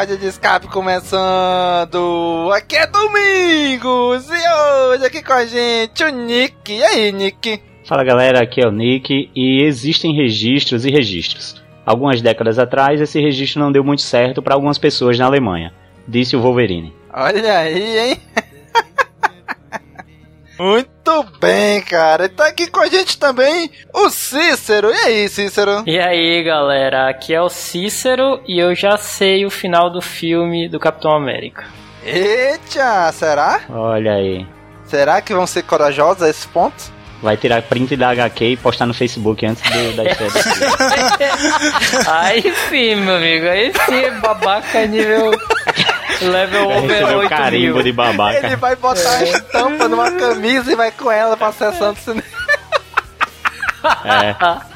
Pod de escape começando! Aqui é Domingos! E hoje aqui com a gente o Nick. E aí, Nick? Fala galera, aqui é o Nick e existem registros e registros. Algumas décadas atrás, esse registro não deu muito certo para algumas pessoas na Alemanha, disse o Wolverine. Olha aí, hein? Muito bem, cara. E tá aqui com a gente também o Cícero. E aí, Cícero? E aí, galera, aqui é o Cícero e eu já sei o final do filme do Capitão América. Eita, será? Olha aí. Será que vão ser corajosos a esse ponto? Vai tirar print da HQ e postar no Facebook antes do, da filme. aí sim, meu amigo, aí sim, babaca nível level over receber o 8 carimbo mil. de babaca. Ele vai botar a estampa numa camisa e vai com ela pra sessão do cinema. É.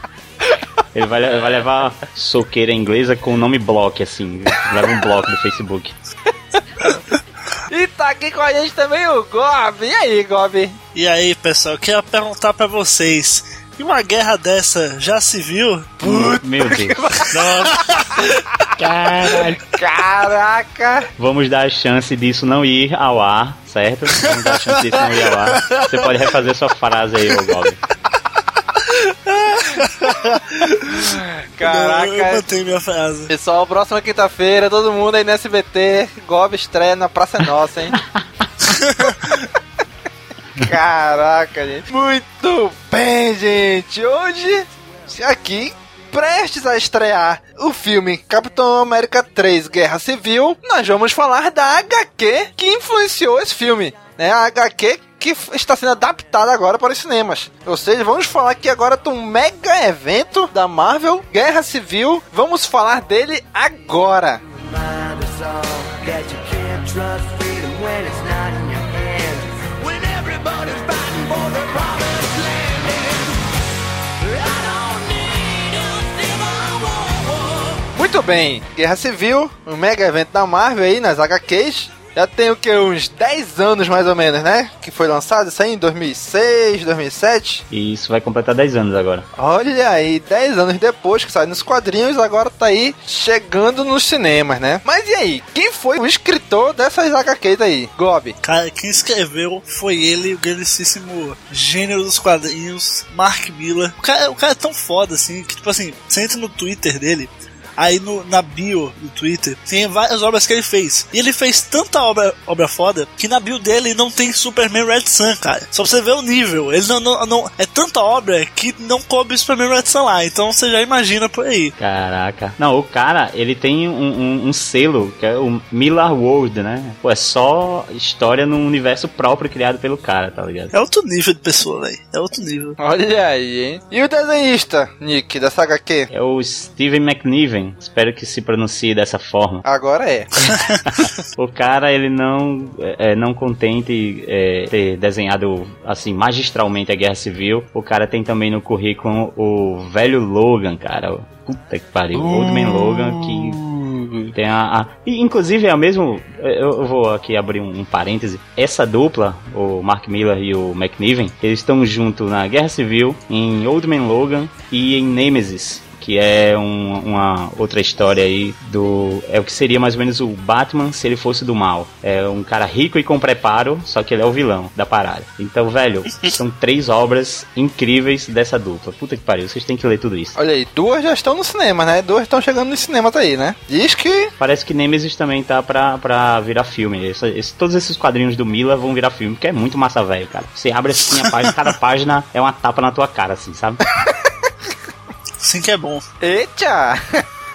Ele vai, vai levar soqueira inglesa com o nome Block, assim. Leva um bloco do Facebook. E tá aqui com a gente também o Gob. E aí, Gob? E aí, pessoal, eu queria perguntar pra vocês: e uma guerra dessa já se viu? Meu Deus. Nossa, Caralho. Caraca! Vamos dar a chance disso não ir ao ar, certo? Vamos dar a chance disso não ir ao ar. Você pode refazer sua frase aí, ô Bob. eu Caraca! mantenho minha frase. Pessoal, próxima quinta-feira, todo mundo aí no SBT. Gob estreia na Praça é Nossa, hein? Caraca, gente. Muito bem, gente. Hoje, aqui, prestes a estrear o filme Capitão América 3 Guerra Civil, nós vamos falar da HQ que influenciou esse filme. Né? A HQ que está sendo adaptada agora para os cinemas. Ou seja, vamos falar aqui agora de um mega evento da Marvel, Guerra Civil. Vamos falar dele agora. Muito bem, Guerra Civil, um mega evento da Marvel aí nas HQs. Já tem o que? Uns 10 anos mais ou menos, né? Que foi lançado isso aí em 2006, 2007. E isso vai completar 10 anos agora. Olha aí, 10 anos depois que saiu nos quadrinhos, agora tá aí chegando nos cinemas, né? Mas e aí? Quem foi o escritor dessas HQs aí? Gob. Cara, quem escreveu foi ele, o grandíssimo gênio dos quadrinhos, Mark Miller. O cara, o cara é tão foda assim que, tipo assim, você entra no Twitter dele. Aí no, na bio do Twitter tem várias obras que ele fez. E ele fez tanta obra, obra foda que na bio dele não tem Superman Red Sun, cara. Só pra você ver o nível. Ele não, não, não- é tanta obra que não coube Superman Red Sun lá. Então você já imagina por aí. Caraca. Não, o cara, ele tem um, um- um selo, que é o Miller World, né? Pô, é só história num universo próprio criado pelo cara, tá ligado? É outro nível de pessoa, velho. É outro nível. Olha aí, hein? E o desenhista, Nick, da saga Q? É o Steven McNiven, espero que se pronuncie dessa forma. Agora é. O cara, ele não, é, é, não contente é, ter desenhado assim magistralmente a Guerra Civil, o cara tem também no currículo o velho Logan, cara. Puta que pariu, Old Man Logan que tem a, a- e, inclusive é o mesmo. Eu, eu vou aqui abrir um, um parêntese. Essa dupla, o Mark Miller e o McNiven, eles estão juntos na Guerra Civil, em Old Man Logan e em Nemesis. Que é um- uma outra história aí do. É o que seria mais ou menos o Batman se ele fosse do mal. É um cara rico e com preparo, só que ele é o vilão da parada. Então, velho, são três obras incríveis dessa dupla. Puta que pariu, vocês têm que ler tudo isso. Olha aí, duas já estão no cinema, né? Duas estão chegando nos cinemas aí, né? Diz que. Parece que Nemesis também tá pra, pra virar filme. Essa- esse- todos esses quadrinhos do Mila vão virar filme, porque é muito massa velho, cara. Você abre assim a página, cada página é uma tapa na tua cara, assim, sabe? Assim que é bom. Eita!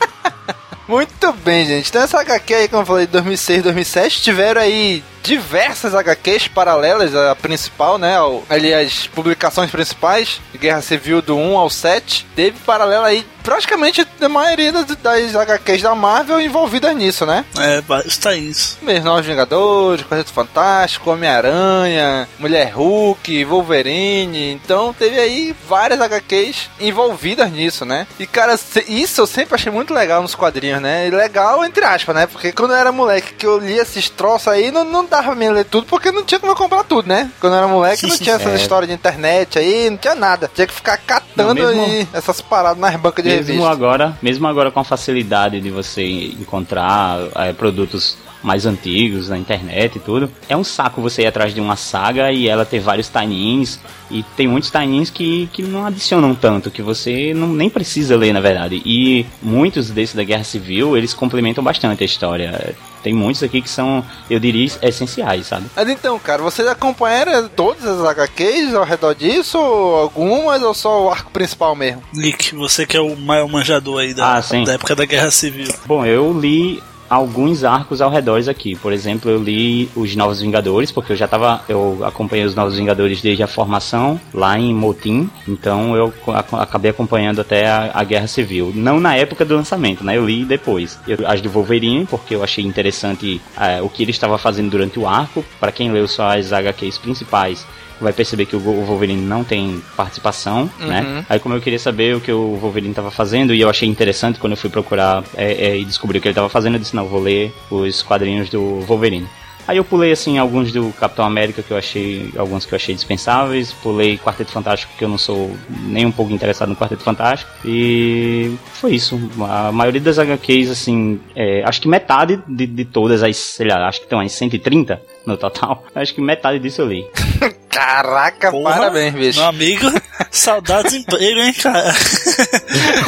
Muito bem, gente. Então essa HQ aí, como eu falei, de 2006, 2007, tiveram aí diversas HQs paralelas à principal, né? Ao, ali as publicações principais, de Guerra Civil do 1 ao 7. Teve paralela aí praticamente a maioria das, das HQs da Marvel envolvidas nisso, né? É, vários tains. Mesmo Novos Vingadores, Quarteto Fantástico, Homem-Aranha, Mulher Hulk, Wolverine. Então teve aí várias HQs envolvidas nisso, né? E cara, isso eu sempre achei muito legal nos quadrinhos, né? E legal entre aspas, né? Porque quando eu era moleque que eu lia esses troços aí, não, não dava pra ler tudo porque não tinha como eu comprar tudo, né? Quando eu era moleque não tinha essas É. histórias de internet aí, não tinha nada. Tinha que ficar catando Não, mesmo- aí essas paradas nas bancas de Mesmo revista. agora, mesmo agora com a facilidade de você encontrar é, produtos mais antigos na internet e tudo, é um saco você ir atrás de uma saga e ela ter vários tie-ins e tem muitos tie-ins que, que não adicionam tanto, que você não, nem precisa ler na verdade. E muitos desses da Guerra Civil, eles complementam bastante a história. Tem muitos aqui que são, eu diria, essenciais, sabe? Mas então, cara, vocês acompanharam todas as HQs ao redor disso? Ou algumas ou só o arco principal mesmo? Nick, você que é o maior manjador aí da, Ah, da época da Guerra Civil. Bom, eu li alguns arcos ao redor aqui. Por exemplo, eu li os Novos Vingadores, porque eu já tava. Eu acompanhei os Novos Vingadores desde a formação, lá em Motim. Então eu acabei acompanhando até a, a Guerra Civil. Não na época do lançamento, né? Eu li depois. Eu- as do Wolverine, porque eu achei interessante eh, o que ele estava fazendo durante o arco. Para quem leu só as HQs principais. Vai perceber que o Wolverine não tem participação, né? Aí como eu queria saber o que o Wolverine estava fazendo e eu achei interessante quando eu fui procurar é, é, e descobri o que ele estava fazendo, eu disse, não, vou ler os quadrinhos do Wolverine. Aí eu pulei assim alguns do Capitão América que eu achei, alguns que eu achei dispensáveis, pulei Quarteto Fantástico que eu não sou nem um pouco interessado no Quarteto Fantástico e foi isso. A maioria das HQs assim, é, acho que metade de, de todas as, sei lá, acho que tem umas 130 no total. Acho que metade disso eu li. Caraca, Porra, parabéns, bicho. Meu amigo, saudades de emprego, hein, cara?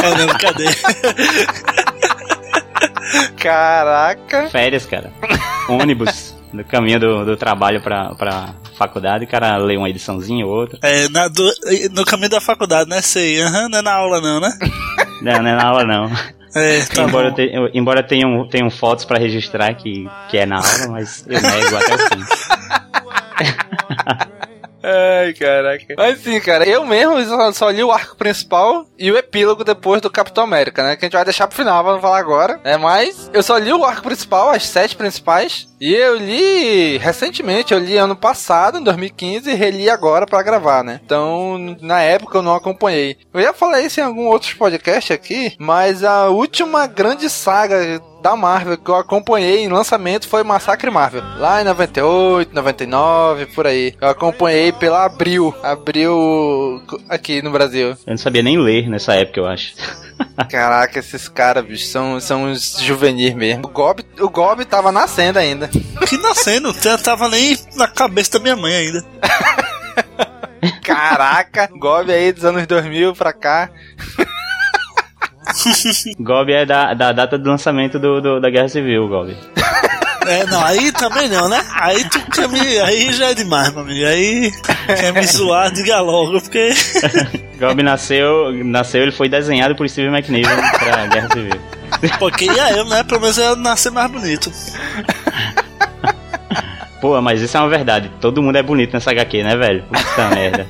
Olha, brincadeira. Caraca. Férias, cara. Ônibus. No caminho do, do trabalho pra, pra faculdade, o cara lê uma ediçãozinha ou outra. É, na, do- no caminho da faculdade, né? Sei, aham, não é na aula não, né? Não, não é na aula não. É, tá embora bom. te- eu- embora tenham, tenham fotos pra registrar que, que é na aula, mas eu nego até o fim. Ai, caraca. Mas sim, cara, eu mesmo só, só li o arco principal e o epílogo depois do Capitão América, né? Que a gente vai deixar pro final, vamos falar agora. É, mas eu só li o arco principal, as sete principais. E eu li recentemente, eu li ano passado, em 2015, e reli agora pra gravar, né? Então, na época eu não acompanhei. Eu ia falar isso em algum outro podcast aqui, mas a última grande saga da Marvel que eu acompanhei em lançamento foi Massacre Marvel. Lá em 98, 99, por aí. Eu acompanhei pela Abril. Abril aqui no Brasil. Eu não sabia nem ler nessa época, eu acho. Caraca, esses caras, bicho, são, são uns juvenis mesmo. O Gob, o Gob tava nascendo ainda. Que nascendo, eu tava nem na cabeça da minha mãe ainda. Caraca, Gob aí dos anos 2000 pra cá. Gob é da, da data do lançamento do, do- da Guerra Civil, Gob. É, não, aí também não, né? Aí tu quer me. Aí já é demais, meu amigo. Aí quer me zoar, diga logo, porque. Gob nasceu, nasceu, ele foi desenhado por Steve McNiven pra Guerra Civil. Porque ia eu, né? Pelo menos eu ia nascer mais bonito. Pô, mas isso é uma verdade. Todo mundo é bonito nessa HQ, né, velho? Puta merda.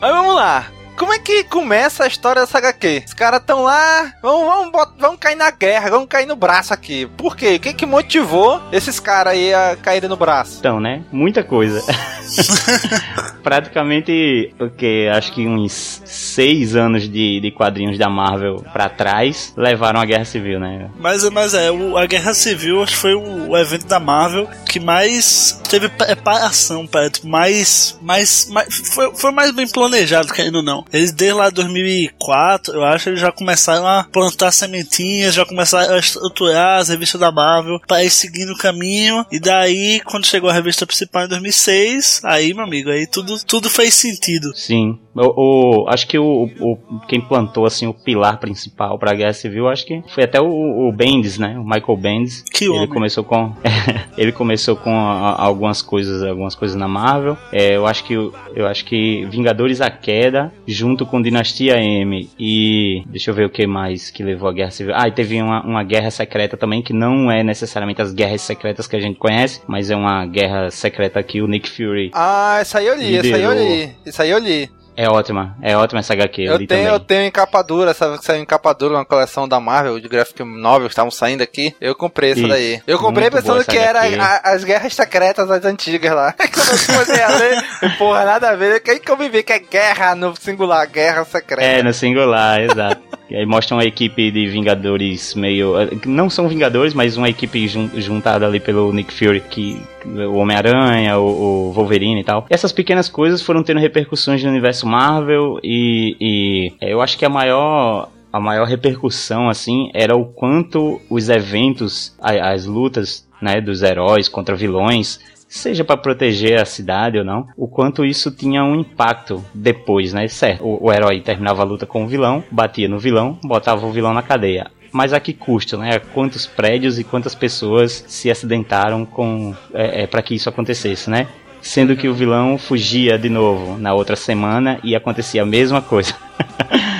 Mas vamos lá. Como é que começa a história dessa HQ? Os caras tão lá, vamos, vamos, bot- vamos cair na guerra, vamos cair no braço aqui. Por quê? O que que motivou esses caras aí a caírem no braço? Então, né? Muita coisa. Praticamente, o que? Acho que uns seis anos de, de quadrinhos da Marvel pra trás levaram à Guerra Civil, né? Mas, mas é, o- a Guerra Civil acho que foi o, o evento da Marvel que mais teve preparação, para tipo, mais, mais, mais foi, foi mais bem planejado, querendo ou não. Eles desde lá 2004, eu acho, eles já começaram a plantar sementinhas, já começaram a estruturar as revistas da Marvel para ir seguindo o caminho. E daí, quando chegou a revista principal em 2006, aí, meu amigo, aí tudo, tudo fez sentido. Sim. O, o- acho que o, o- quem plantou assim o pilar principal para a Guerra Civil, acho que foi até o, o Bendis, né? O Michael Bendis. Que ele homem. começou com ele começou com a- a- algumas coisas, algumas coisas na Marvel. É, eu acho que eu acho que Vingadores a queda, junto com Dinastia M e deixa eu ver o que mais que levou à Guerra Civil. Ah, e teve uma, uma guerra secreta também que não é necessariamente as guerras secretas que a gente conhece, mas é uma guerra secreta que o Nick Fury Ah, isso aí eu li, isso aí eu li, isso aí eu li. É ótima, é ótima essa HQ. Eu, Eu tenho, também. eu tenho encapadura, essa saiu encapadura uma coleção da Marvel, de graphic novel, que estavam saindo aqui. Eu comprei essa Isso. daí. Eu comprei Muito pensando que era a- as guerras secretas das antigas lá. Quando eu comecei a ler, porra, nada a ver. Quem que eu me vi que é guerra no singular, guerra secreta. É, no singular, exato. E aí mostra uma equipe de Vingadores meio. eh, Não são Vingadores, mas uma equipe jun- juntada ali pelo Nick Fury, que o Homem-Aranha, o, o Wolverine e tal. Essas pequenas coisas foram tendo repercussões no universo Marvel e, e eh, eu acho que a maior. A maior repercussão, assim, era o quanto os eventos, as lutas, né, dos heróis contra vilões, seja para proteger a cidade ou não, o quanto isso tinha um impacto depois, né? Certo, o, o herói terminava a luta com o vilão, batia no vilão, botava o vilão na cadeia. Mas a que custo, né? Quantos prédios e quantas pessoas se acidentaram com é, para que isso acontecesse, né? Sendo que o vilão fugia de novo na outra semana e acontecia a mesma coisa.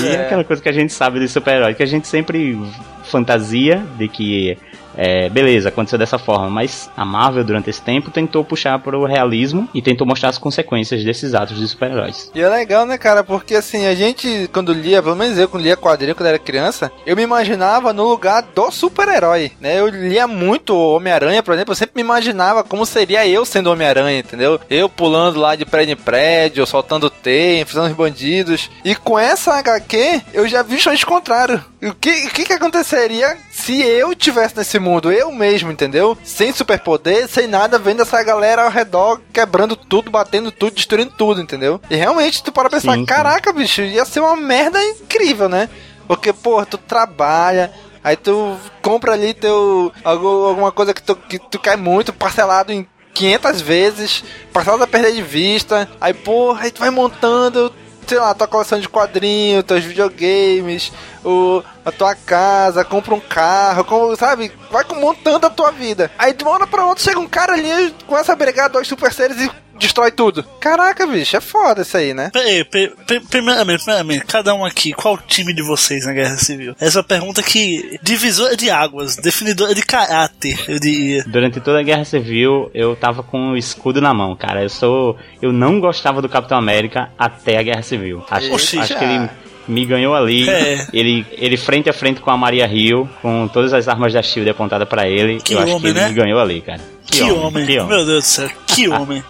E é aquela coisa que a gente sabe de super-herói, que a gente sempre fantasia de que, é, beleza, aconteceu dessa forma, mas a Marvel, durante esse tempo, tentou puxar para o realismo e tentou mostrar as consequências desses atos de super-heróis. E é legal, né, cara? Porque assim, a gente, quando lia, pelo menos eu, quando lia quadrinho quando era criança, eu me imaginava no lugar do super-herói, né? Eu lia muito Homem-Aranha, por exemplo, eu sempre me imaginava como seria eu sendo Homem-Aranha, entendeu? Eu pulando lá de prédio em prédio, soltando teia, enfrentando os bandidos. E com essa HQ, eu já vi justamente o contrário. O que, o que que aconteceria se eu tivesse nesse mundo, eu mesmo, entendeu? Sem superpoder, sem nada, vendo essa galera ao redor quebrando tudo, batendo tudo, destruindo tudo, entendeu? E realmente tu para pensar, Sim, sim. caraca, bicho, ia ser uma merda incrível, né? Porque, pô, tu trabalha, aí tu compra ali teu algu- alguma coisa que tu, que tu quer muito, parcelado em 500 vezes, parcelado a perder de vista, aí, porra, aí tu vai montando sei lá, tua coleção de quadrinhos, teus videogames, o, a tua casa, compra um carro, como, sabe? Vai com- montando a tua vida. Aí de uma hora pra outra chega um cara ali, começa a brigar dois super seres e destrói tudo. Caraca, bicho, é foda isso aí, né? Peraí, pri- pri- primeiramente, primeiramente, cada um aqui, qual o time de vocês na Guerra Civil? Essa é uma pergunta que. divisora de águas, definidora de caráter, eu diria. Durante toda a Guerra Civil, eu tava com o escudo na mão, cara. Eu sou. Eu não gostava do Capitão América até a Guerra Civil. Acho, Oxi, acho já. que ele me ganhou ali. É. Ele, ele frente a frente com a Maria Hill, com todas as armas da Shield apontadas pra ele. Que eu acho homem, que ele né? me ganhou ali, cara. Que, homem. que homem. Meu Deus do céu, que homem.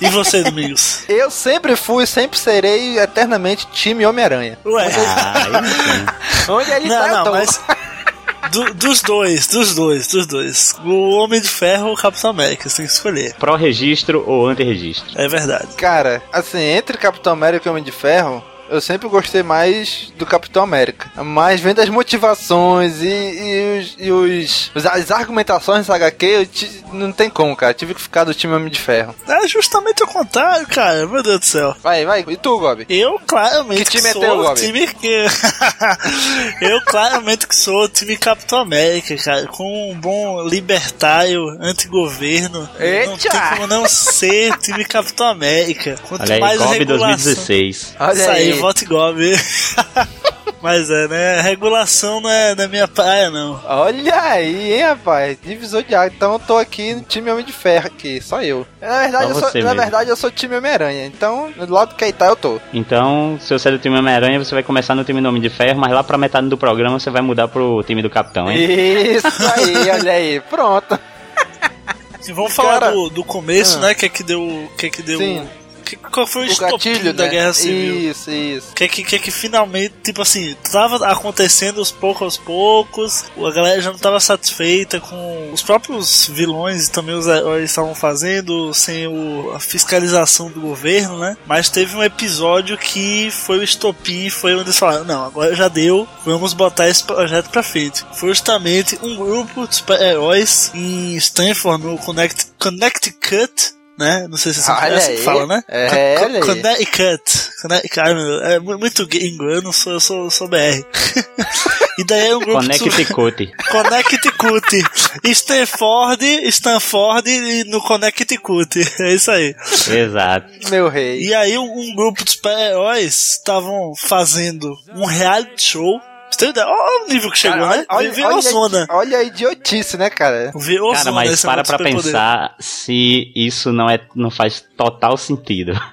E você, Domingos? Eu sempre fui, sempre serei eternamente time Homem-Aranha. Ué. Ah. Onde ele tá, Não, eu não, tô. mas. do- dos dois, dos dois, dos dois. O Homem de Ferro ou o Capitão América, você tem que escolher. Pró-registro ou anti-registro? É verdade. Cara, assim, entre Capitão América e Homem de Ferro, eu sempre gostei mais do Capitão América. Mas vendo as motivações e, e os, e os- as argumentações dessa HQ, eu ti- não tem como, cara. Tive que ficar do time Homem de Ferro. É justamente o contrário, cara. Meu Deus do céu. Vai, vai. E tu, Gob? Eu claramente Que time é sou teu, o Gobi? time que... Eu claramente que sou o time Capitão América, cara. Com um bom libertário, antigoverno. Não Eita! tem como não ser time Capitão América. Quanto Olha aí, mais GOB regulação... 2016. Olha Isso aí, aí. vote Gob. Mas é, né? Regulação não é, não é minha praia, não. Olha aí, hein, rapaz. Divisor de água. Então eu tô aqui no time Homem de Ferro aqui, só eu. Na verdade, Só eu sou, você na mesmo. verdade eu sou time Homem-Aranha. Então, do lado que aí tá, eu tô. Então, se você é do time Homem-Aranha, você vai começar no time Nome de Ferro, mas lá pra metade do programa você vai mudar pro time do Capitão, hein? Isso aí, olha aí. Pronto. E vamos falar Cara- do, do começo, Ah. né? Que é que deu. Que é que deu. Sim. Que, qual foi o, O estopim gatilho da né? Guerra Civil? Isso, isso. Que é que, que que finalmente, tipo assim, tava acontecendo aos poucos aos poucos, a galera já não tava satisfeita com os próprios vilões e também os heróis estavam fazendo, sem o, a fiscalização do governo, né? Mas teve um episódio que foi o estopim, foi onde eles falaram, não, agora já deu, vamos botar esse projeto pra frente. Foi justamente um grupo de super-heróis em Stanford, no Connect, Connecticut, né? Não sei se é Olha assim que fala, né? É, Co-. Connecticut. Connecticut. Meu, É mu- muito gringo, eu não sou, eu sou, eu sou BR. e daí é um grupo de Connecticut. Connecticut. Stanford, Stanford e no Connecticut. É isso aí. Exato. Meu rei. E aí um, um grupo de super-heróis estavam fazendo um reality show. Olha o nível que chegou, Cara, né? olha, Virou olha, zona. olha a idiotice, né, cara? Virou Cara, zona mas esse para pra pensar se isso não, é, não faz total sentido.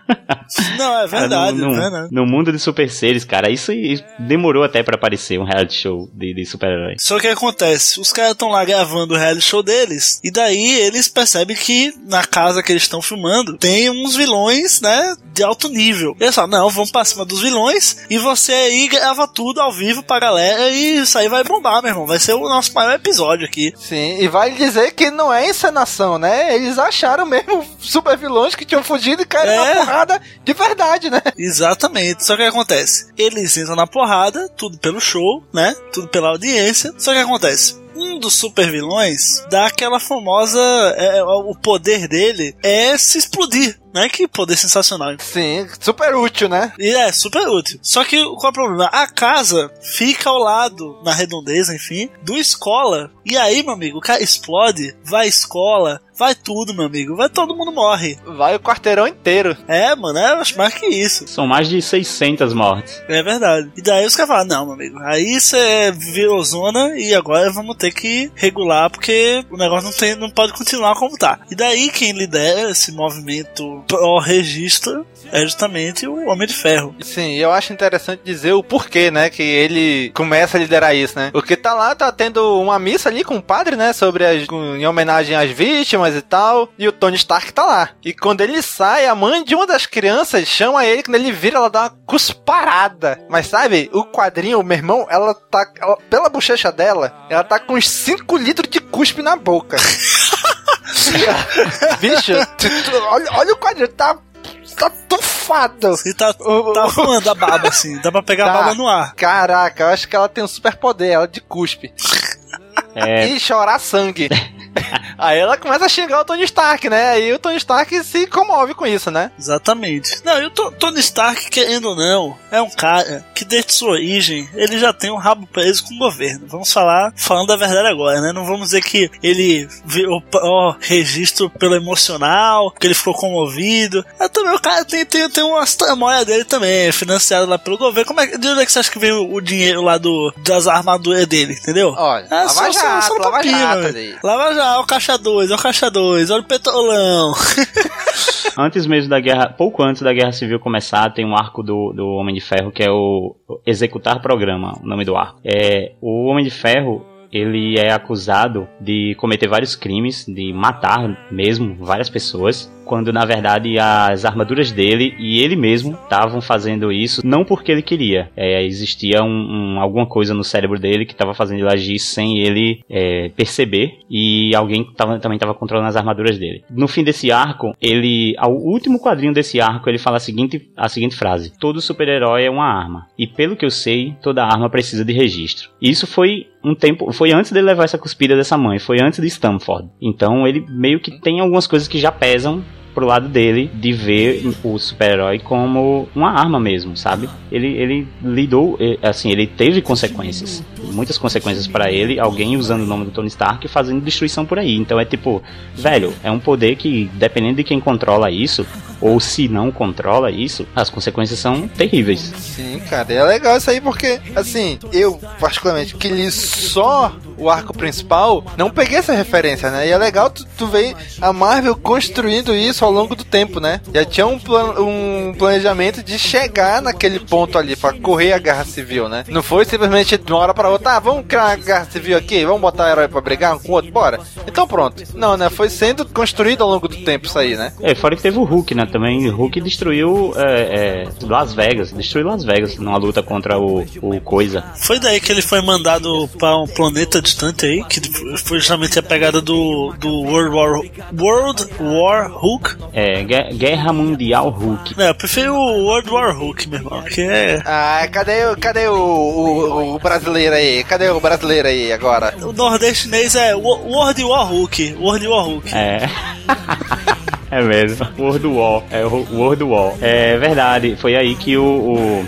Não, é verdade, no, é no, verdade. no mundo de super seres, cara, isso, demorou até pra aparecer um reality show de, de super-herói. Só que acontece, os caras estão lá gravando o reality show deles, e daí eles percebem que na casa que eles estão filmando tem uns vilões, né, de alto nível. E eles falam, não, vamos pra cima dos vilões, e você aí grava tudo ao vivo pra galera, e isso aí vai bombar, meu irmão. Vai ser o nosso maior episódio aqui. Sim, e vale dizer que não é encenação, né? Eles acharam mesmo super vilões que tinham fugido e caíram É. na porrada de verdade, né? Exatamente. Só que o que acontece? Eles entram na porrada, tudo pelo show, né? Tudo pela audiência. Só que acontece? Um dos super vilões dá aquela famosa. é, é, o poder dele é se explodir. Né? Que poder sensacional. Sim, super útil, né? E é super útil. Só que qual é o problema? A casa fica ao lado, na redondeza, enfim, do escola. E aí, meu amigo, o cara explode, vai à escola, vai tudo, meu amigo. Vai todo mundo morre. Vai o quarteirão inteiro. É, mano, é acho mais que isso. São mais de 600 mortes. É verdade. E daí os caras falam, não, meu amigo, aí você virou zona e agora vamos ter que regular porque o negócio não, tem, não pode continuar como tá. E daí quem lidera esse movimento pró-registro é justamente o Homem de Ferro. Sim, eu acho interessante dizer o porquê, né, que ele começa a liderar isso, né? Porque tá lá, tá tendo uma missa ali com o padre, né, sobre as, em homenagem às vítimas e tal, e o Tony Stark tá lá. E quando ele sai, a mãe de uma das crianças chama ele, quando ele vira, ela dá uma cusparada. Mas sabe, o quadrinho, meu irmão, ela tá, ela- pela bochecha dela, ela tá com uns 5 litros de cuspe na boca. Bicho, tu- tu- olha, olha o quadrinho, tá, tá tufado. E tá, tá voando a baba assim, dá pra pegar Tá. a baba no ar. Caraca, eu acho que ela tem um super poder, ela de cuspe. É, E chorar sangue. Aí ela começa a xingar o Tony Stark, né? Aí o Tony Stark se comove com isso, né? Exatamente. Não, e o To- Tony Stark, querendo ou não, é um cara que desde sua origem, ele já tem um rabo preso com o governo. Vamos falar, falando a verdade agora, né? Não vamos dizer que ele virou ó, registro pelo emocional, que ele ficou comovido. É, também o cara tem, tem, tem umas tramóias dele também, é financiado lá pelo governo. Como é, de onde é que você acha que vem o, o dinheiro lá do, das armaduras dele, entendeu? Olha, É, lava só- jato, só no lava papinho, jato ali. Lava já, ó o caixa 2, ó o caixa 2, olha o petrolão. antes mesmo da guerra, pouco antes da guerra civil começar, tem um arco do, do Homem de Ferro que é o Executar Programa, o nome do arco. É, o Homem de Ferro, ele é acusado de cometer vários crimes, de matar mesmo várias pessoas. Quando na verdade as armaduras dele e ele mesmo estavam fazendo isso não porque ele queria. É, existia um, um, alguma coisa no cérebro dele que estava fazendo ele agir sem ele é, perceber e alguém tava, também estava controlando as armaduras dele. No fim desse arco, ele, ao último quadrinho desse arco, ele fala a seguinte, a seguinte frase: Todo super-herói é uma arma e pelo que eu sei, toda arma precisa de registro. Isso foi um tempo. Foi antes dele levar essa cuspida dessa mãe, foi antes de Stamford. Então ele meio que tem algumas coisas que já pesam pro lado dele de ver o super-herói como uma arma mesmo, sabe? Ele, ele lidou, assim, ele teve consequências, muitas consequências para ele, alguém usando o nome do Tony Stark fazendo destruição por aí. Então é tipo, velho, é um poder que dependendo de quem controla isso, ou se não controla isso, as consequências são terríveis. Sim, cara, é legal isso aí porque, assim, eu particularmente que li só o arco principal, não peguei essa referência, né? E é legal tu, tu ver a Marvel construindo isso ao longo do tempo, né? Já tinha um, plan um planejamento de chegar naquele ponto ali para correr a guerra civil, né? Não foi simplesmente de uma hora para outra, ah, vamos criar uma guerra civil aqui, vamos botar herói para brigar um com o outro, bora. Então pronto. Não, né? Foi sendo construído ao longo do tempo isso aí, né? É, fora que teve o Hulk, né? Também o Hulk destruiu é, é, Las Vegas, destruiu Las Vegas numa luta contra o, o Coisa. Foi daí que ele foi mandado para um planeta distante aí, que foi justamente a pegada do, do World War World War Hulk. É, Guerra Mundial Hulk. É, eu prefiro o World War Hulk, meu irmão, que é... Ah, cadê, cadê o, o, o brasileiro aí? Cadê o brasileiro aí agora? O nordestinês é World War Hulk, World War Hulk. É... É mesmo. World War. É World War. É verdade. Foi aí que o. o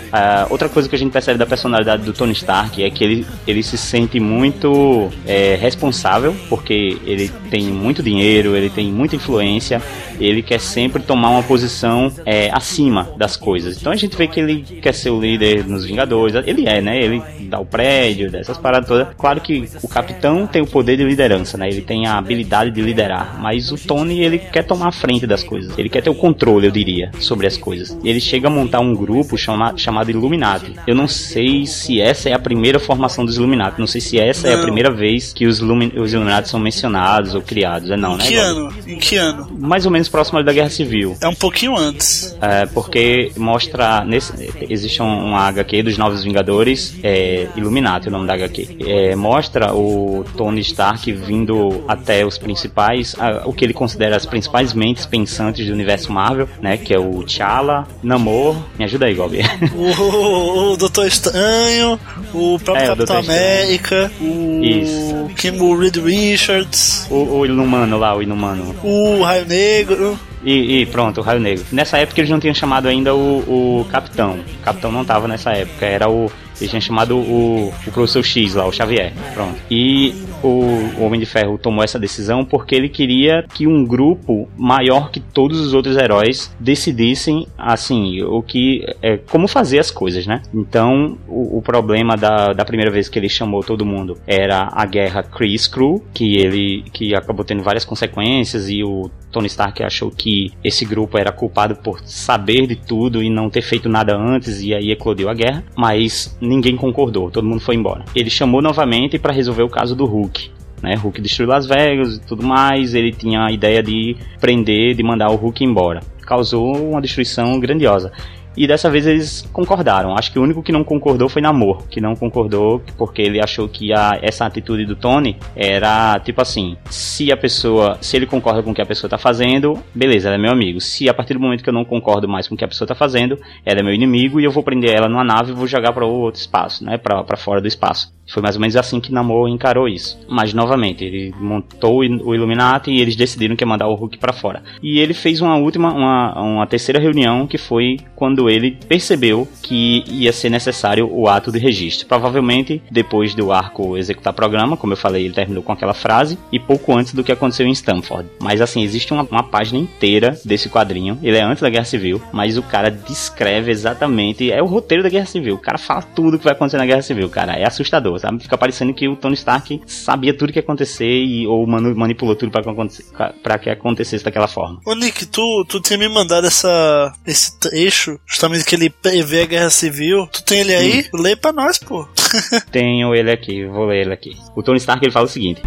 outra coisa que a gente percebe da personalidade do Tony Stark é que ele, ele se sente muito é, responsável, porque ele tem muito dinheiro, ele tem muita influência, ele quer sempre tomar uma posição é, acima das coisas. Então a gente vê que ele quer ser o líder nos Vingadores. Ele é, né? Ele dá o prédio, dessas paradas todas. Claro que o capitão tem o poder de liderança, né? Ele tem a habilidade de liderar. Mas o Tony, ele quer tomar a frente frente das coisas. Ele quer ter o controle, eu diria, sobre as coisas. Ele chega a montar um grupo chama, chamado Illuminati. Eu não sei se essa é a primeira formação dos Illuminati. Não sei se essa não. é a primeira vez que os, Lumin os Illuminati são mencionados ou criados. É não, em né? Que ano? Em que ano? Mais ou menos próximo da Guerra Civil. É um pouquinho antes. É, porque mostra. Nesse, existe um, um HQ dos Novos Vingadores, é, Illuminati, o nome da HQ. É, mostra o Tony Stark vindo até os principais, a, o que ele considera as principais mentes pensantes do universo Marvel, né? Que é o T'Challa, Namor. Me ajuda aí, Gobi. O, o Doutor Estranho, o próprio é, Capitão América, o. Isso. Kim, o Reed Richards. O, o Inumano lá, o Inumano. O Raio Negro. E, e, pronto, o Raio Negro. Nessa época eles não tinham chamado ainda o, o Capitão. O Capitão não tava nessa época, era o. Eles tinham chamado o, o Professor X lá, o Xavier. Pronto. E o, Homem de Ferro tomou essa decisão porque ele queria que um grupo maior que todos os outros heróis decidissem, assim, o que. É, como fazer as coisas, né? Então, o, o problema da, da primeira vez que ele chamou todo mundo era a guerra Kree-Skrull, que ele que acabou tendo várias consequências e o Tony Stark achou que esse grupo era culpado por saber de tudo e não ter feito nada antes e aí eclodiu a guerra, mas ninguém concordou, todo mundo foi embora. Ele chamou novamente para resolver o caso do Hulk. Né, Hulk destruiu Las Vegas e tudo mais. Ele tinha a ideia de prender, de mandar o Hulk embora. Causou uma destruição grandiosa. E dessa vez eles concordaram. Acho que o único que não concordou foi Namor, que não concordou porque ele achou que a, essa atitude do Tony era tipo assim: se a pessoa, se ele concorda com o que a pessoa tá fazendo, beleza, ela é meu amigo. Se a partir do momento que eu não concordo mais com o que a pessoa tá fazendo, ela é meu inimigo e eu vou prender ela numa nave e vou jogar para outro espaço, né, para fora do espaço. Foi mais ou menos assim que Namor encarou isso. Mas novamente, ele montou o Illuminati e eles decidiram que ia mandar o Hulk para fora. E ele fez uma última, uma, uma terceira reunião que foi quando ele percebeu que ia ser necessário o ato de registro. Provavelmente depois do arco executar programa, como eu falei, ele terminou com aquela frase e pouco antes do que aconteceu em Stanford. Mas assim, existe uma, uma página inteira desse quadrinho. Ele é antes da Guerra Civil, mas o cara descreve exatamente, é o roteiro da Guerra Civil. O cara fala tudo que vai acontecer na Guerra Civil, cara. É assustador sabe? Fica parecendo que o Tony Stark sabia tudo que ia acontecer e, ou manipulou tudo para que acontecesse daquela forma. Ô Nick, tu, tu tinha me mandado essa, esse trecho, justamente que ele prevê a guerra civil. Tu tem ele aí? Hum. Lê pra nós, pô. Tenho ele aqui, vou ler ele aqui. O Tony Stark ele fala o seguinte.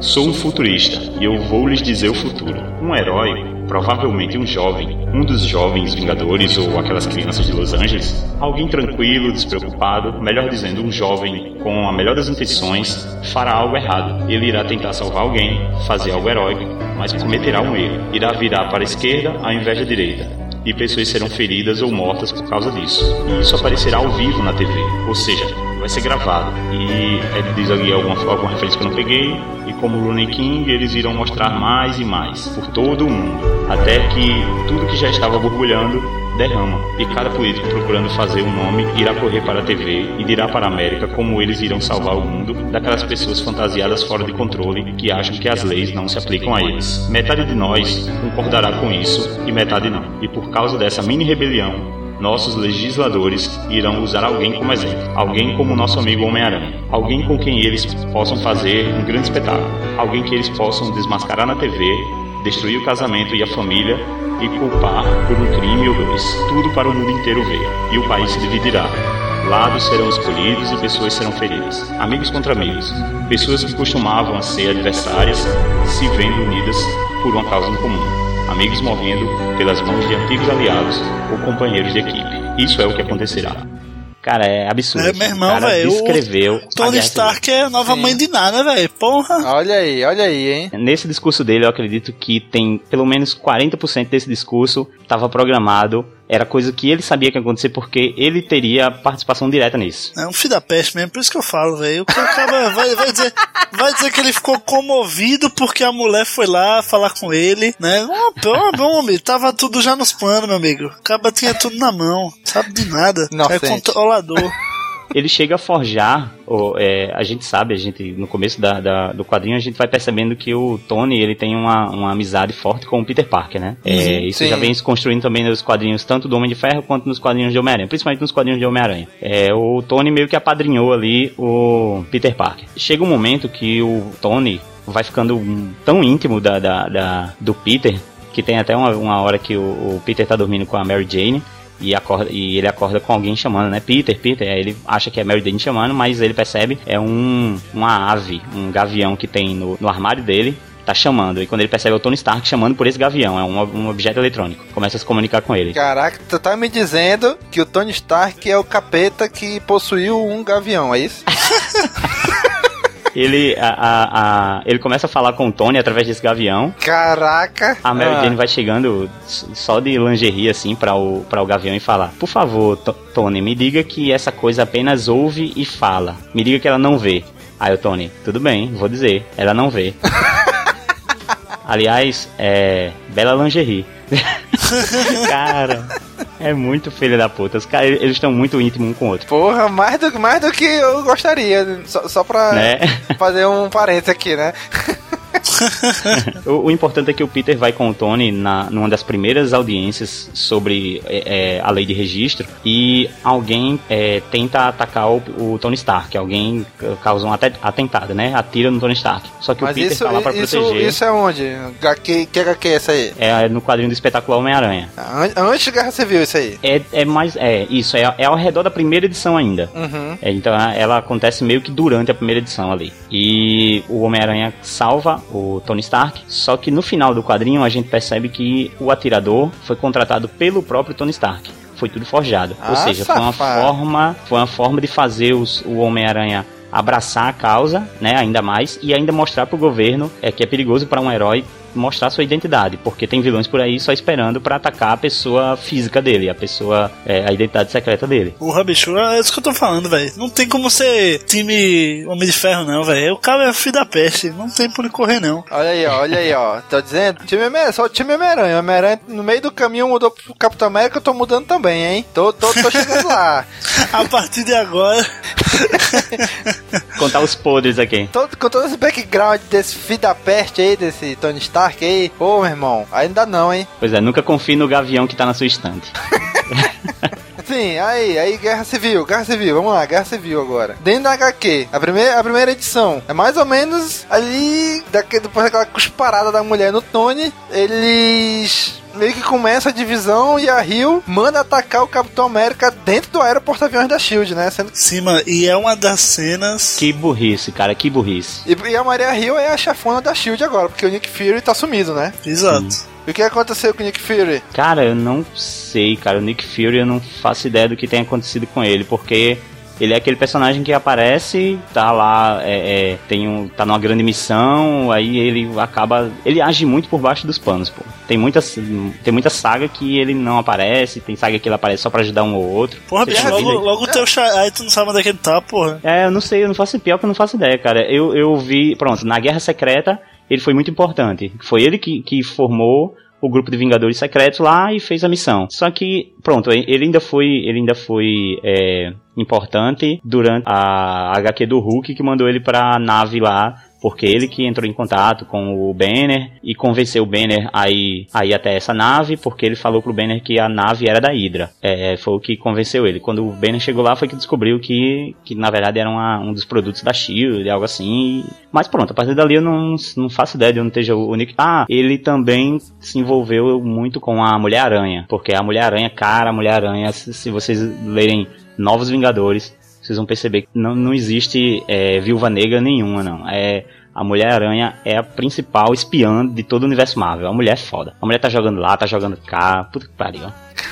Sou um futurista e eu vou lhes dizer o futuro. Um herói, provavelmente um jovem, um dos jovens Vingadores ou aquelas crianças de Los Angeles, alguém tranquilo, despreocupado, melhor dizendo, um jovem com a melhor das intenções, fará algo errado. Ele irá tentar salvar alguém, fazer algo heróico, mas cometerá um erro. Irá virar para a esquerda ao invés da direita e pessoas serão feridas ou mortas por causa disso. E isso aparecerá ao vivo na TV, ou seja, vai ser gravado. E ele diz ali alguma, alguma referência que eu não peguei, e como Looney King, eles irão mostrar mais e mais por todo o mundo, até que tudo que já estava borbulhando derrama, e cada político procurando fazer um nome irá correr para a TV e dirá para a América como eles irão salvar o mundo daquelas pessoas fantasiadas fora de controle que acham que as leis não se aplicam a eles. Metade de nós concordará com isso e metade não. E por causa dessa mini rebelião, nossos legisladores irão usar alguém como exemplo, alguém como nosso amigo Homem-Aranha, alguém com quem eles possam fazer um grande espetáculo, alguém que eles possam desmascarar na TV, destruir o casamento e a família e culpar por um crime ou dois, tudo para o mundo inteiro ver, e o país se dividirá. Lados serão escolhidos e pessoas serão feridas. Amigos contra amigos. Pessoas que costumavam ser adversárias se vendo unidas por uma causa em comum. Amigos morrendo pelas mãos de antigos aliados ou companheiros de equipe. Isso é o que acontecerá. Cara, é absurdo. É, meu irmão, velho. Descreveu. Tony Stark é a nova Sim. mãe de nada, velho. Porra. Olha aí, olha aí, hein? Nesse discurso dele, eu acredito que tem pelo menos 40% desse discurso estava programado era coisa que ele sabia que ia acontecer porque ele teria participação direta nisso. É um filho da peste mesmo, por isso que eu falo, velho. O cara vai, vai, dizer, vai dizer que ele ficou comovido porque a mulher foi lá falar com ele, né? Oh, homem, tava tudo já nos planos, meu amigo. O cara tinha tudo na mão, sabe de nada. Inocente. É controlador ele chega a forjar, ou, é, a gente sabe, a gente no começo da, da, do quadrinho a gente vai percebendo que o Tony ele tem uma, uma amizade forte com o Peter Parker, né? É, isso sim. já vem se construindo também nos quadrinhos tanto do Homem de Ferro quanto nos quadrinhos de Homem-Aranha, principalmente nos quadrinhos de Homem-Aranha. É, o Tony meio que apadrinhou ali o Peter Parker. Chega um momento que o Tony vai ficando tão íntimo da, da, da do Peter que tem até uma, uma hora que o, o Peter tá dormindo com a Mary Jane e, acorda, e ele acorda com alguém chamando, né? Peter, Peter. Aí ele acha que é Mary Jane chamando, mas ele percebe é um uma ave, um gavião que tem no, no armário dele tá chamando. E quando ele percebe é o Tony Stark chamando por esse gavião, é um, um, objeto eletrônico. Começa a se comunicar com ele. Caraca, tu tá me dizendo que o Tony Stark é o capeta que possuiu um gavião, é isso? ele, a, a, a, ele começa a falar com o Tony através desse gavião. Caraca! A Mary ah. Jane vai chegando só de lingerie assim para o, pra o gavião e falar: Por favor, Tony, me diga que essa coisa apenas ouve e fala. Me diga que ela não vê. Aí o Tony, tudo bem, vou dizer, ela não vê. Aliás, é. Bela lingerie. Cara. É muito filho da puta. Os caras, eles estão muito íntimos um com o outro. Porra, mais do, mais do que eu gostaria. Só, só pra né? fazer um parênteses aqui, né? o, o, importante é que o Peter vai com o Tony na, numa das primeiras audiências sobre é, é, a lei de registro e alguém é, tenta atacar o, o, Tony Stark. Alguém causa um atentado, né? Atira no Tony Stark. Só que Mas o Peter isso, tá lá pra isso, proteger. Isso é onde? Que, que HQ é essa aí? É no quadrinho do espetacular Homem-Aranha. Antes da Guerra Civil, isso aí? É, é mais. É, isso. É, é ao redor da primeira edição ainda. Uhum. É, então ela acontece meio que durante a primeira edição ali. E o Homem-Aranha salva o Tony Stark. Só que no final do quadrinho a gente percebe que o atirador foi contratado pelo próprio Tony Stark. Foi tudo forjado. Ah, Ou seja, foi uma forma, foi uma forma de fazer os, o Homem-Aranha abraçar a causa, né, ainda mais e ainda mostrar pro governo é que é perigoso para um herói mostrar sua identidade, porque tem vilões por aí só esperando para atacar a pessoa física dele, a pessoa, é, a identidade secreta dele. O bicho, é isso que eu tô falando, velho. Não tem como ser time Homem de Ferro, não, velho. O cara é filho da peste, não tem por onde correr, não. Olha aí, ó, olha aí, ó. Tô dizendo, time Homem, só o time Homem-Aranha. Homem-Aranha no meio do caminho mudou pro Capitão América, eu tô mudando também, hein? Tô, tô, tô chegando lá. a partir de agora. Contar os podres aqui. Todo, com todo esse background desse filho da peste aí, desse Tony Stark Stark aí. Ô, meu irmão, ainda não, hein? Pois é, nunca confie no gavião que tá na sua estante. Sim, aí, aí Guerra Civil, Guerra Civil, vamos lá, Guerra Civil agora. Dentro da HQ, a primeira, a primeira edição, é mais ou menos ali, daqui, depois daquela cusparada da mulher no Tony, eles meio que começa a divisão e a Rio manda atacar o Capitão América dentro do aeroporto aviões da Shield, né? Sendo... Sim, mano, e é uma das cenas. Que burrice, cara, que burrice. E, e a Maria Rio é a chefona da Shield agora, porque o Nick Fury tá sumido, né? Exato. Sim. E o que aconteceu com o Nick Fury? Cara, eu não sei, cara. O Nick Fury eu não faço ideia do que tem acontecido com ele, porque ele é aquele personagem que aparece, tá lá, é, é, tem um, tá numa grande missão, aí ele acaba. Ele age muito por baixo dos panos, pô. Tem muita, tem muita saga que ele não aparece, tem saga que ele aparece só pra ajudar um ou outro. Porra, bicho, logo, logo o teu aí tu não sabe onde é que ele tá, porra. É, eu não sei, eu não faço pior que eu não faço ideia, cara. Eu, eu vi, pronto, na Guerra Secreta ele foi muito importante. Foi ele que, que formou o grupo de Vingadores Secretos lá e fez a missão. Só que, pronto, ele ainda foi, ele ainda foi é, importante durante a HQ do Hulk que mandou ele pra nave lá porque ele que entrou em contato com o Banner e convenceu o Banner a ir, a ir até essa nave, porque ele falou pro Banner que a nave era da Hydra. É, foi o que convenceu ele. Quando o Banner chegou lá, foi que descobriu que, que na verdade era uma, um dos produtos da SHIELD, algo assim. Mas pronto, a partir dali eu não, não faço ideia de onde esteja o Nick. Ah, ele também se envolveu muito com a Mulher-Aranha, porque a Mulher-Aranha, cara, a Mulher-Aranha, se, se vocês lerem Novos Vingadores, vocês vão perceber que não, não existe é, viúva negra nenhuma, não. É, a Mulher-Aranha é a principal espiã de todo o universo Marvel. A mulher é foda. A mulher tá jogando lá, tá jogando cá. Puta que pariu.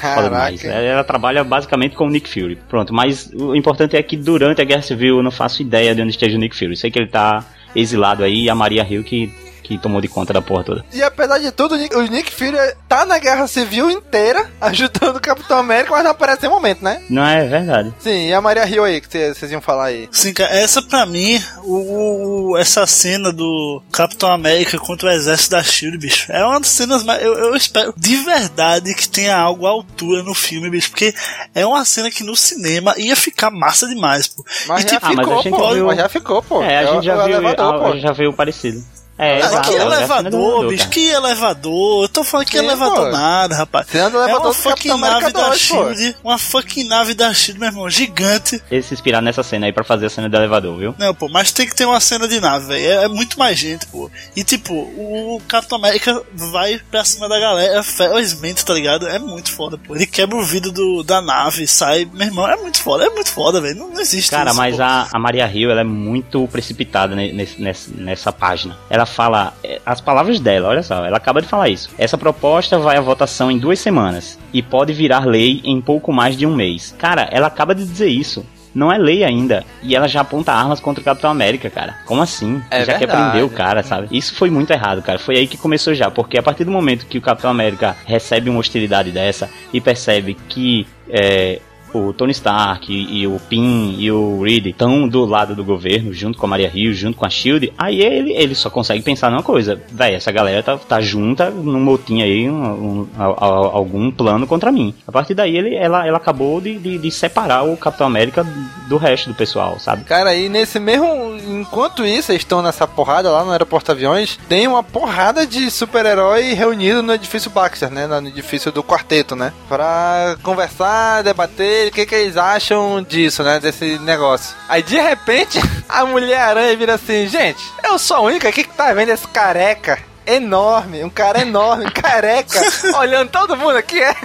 Foda demais. Ela, ela trabalha basicamente com o Nick Fury. Pronto, mas o importante é que durante a Guerra Civil eu não faço ideia de onde esteja o Nick Fury. Sei que ele tá exilado aí e a Maria Hill que que tomou de conta da porra toda. E apesar de tudo, o Nick Fury tá na guerra civil inteira, ajudando o Capitão América, mas não aparece em momento, né? Não é verdade. Sim, e a Maria Hill aí, que vocês iam falar aí? Sim, cara, essa pra mim, o, essa cena do Capitão América contra o exército da Shield, bicho, é uma das cenas mais. Eu, eu espero de verdade que tenha algo à altura no filme, bicho, porque é uma cena que no cinema ia ficar massa demais, pô. Mas, e, já, tipo, ficou, mas, pô, viu... mas já ficou, pô. É, a gente já, viu, elevador, já viu parecido. É, ah, que elevador, bicho, que elevador. Eu tô falando que Sim, elevador pô. nada, rapaz. Você anda é uma fucking nave da Shield. Uma fucking nave da Shield, meu irmão, gigante. Eles se inspiraram nessa cena aí pra fazer a cena do elevador, viu? Não, pô, mas tem que ter uma cena de nave, velho. É, é, muito mais gente, pô. E tipo, o Capitão América vai pra cima da galera, felizmente, tá ligado? É muito foda, pô. Ele quebra o vidro do, da nave, sai. Meu irmão, é muito foda, é muito foda, velho. Não, não, existe Cara, isso, mas a, a Maria Hill, ela é muito precipitada nesse, nessa, nessa página. Ela fala é, as palavras dela, olha só, ela acaba de falar isso. Essa proposta vai à votação em duas semanas e pode virar lei em pouco mais de um mês. Cara, ela acaba de dizer isso. Não é lei ainda. E ela já aponta armas contra o Capitão América, cara. Como assim? É já verdade. quer prender o cara, sabe? Isso foi muito errado, cara. Foi aí que começou já. Porque a partir do momento que o Capitão América recebe uma hostilidade dessa e percebe que é, o Tony Stark e, e o Pym e o Reed estão do lado do governo, junto com a Maria Hill, junto com a Shield, aí ele, ele só consegue pensar numa coisa, velho, essa galera tá, tá junta num motim aí, um, um, a, a, algum plano contra mim. A partir daí ele, ela, ela acabou de, de, de, separar o Capitão América do resto do pessoal, sabe? Cara, aí nesse mesmo. Enquanto isso, eles estão nessa porrada lá no aeroporto aviões, tem uma porrada de super-herói reunido no edifício Baxter, né? No edifício do quarteto, né? Pra conversar, debater o que, que eles acham disso, né? Desse negócio. Aí de repente, a Mulher-Aranha vira assim: gente, eu sou a única aqui que tá vendo esse careca enorme, um cara enorme, careca, olhando todo mundo aqui, é.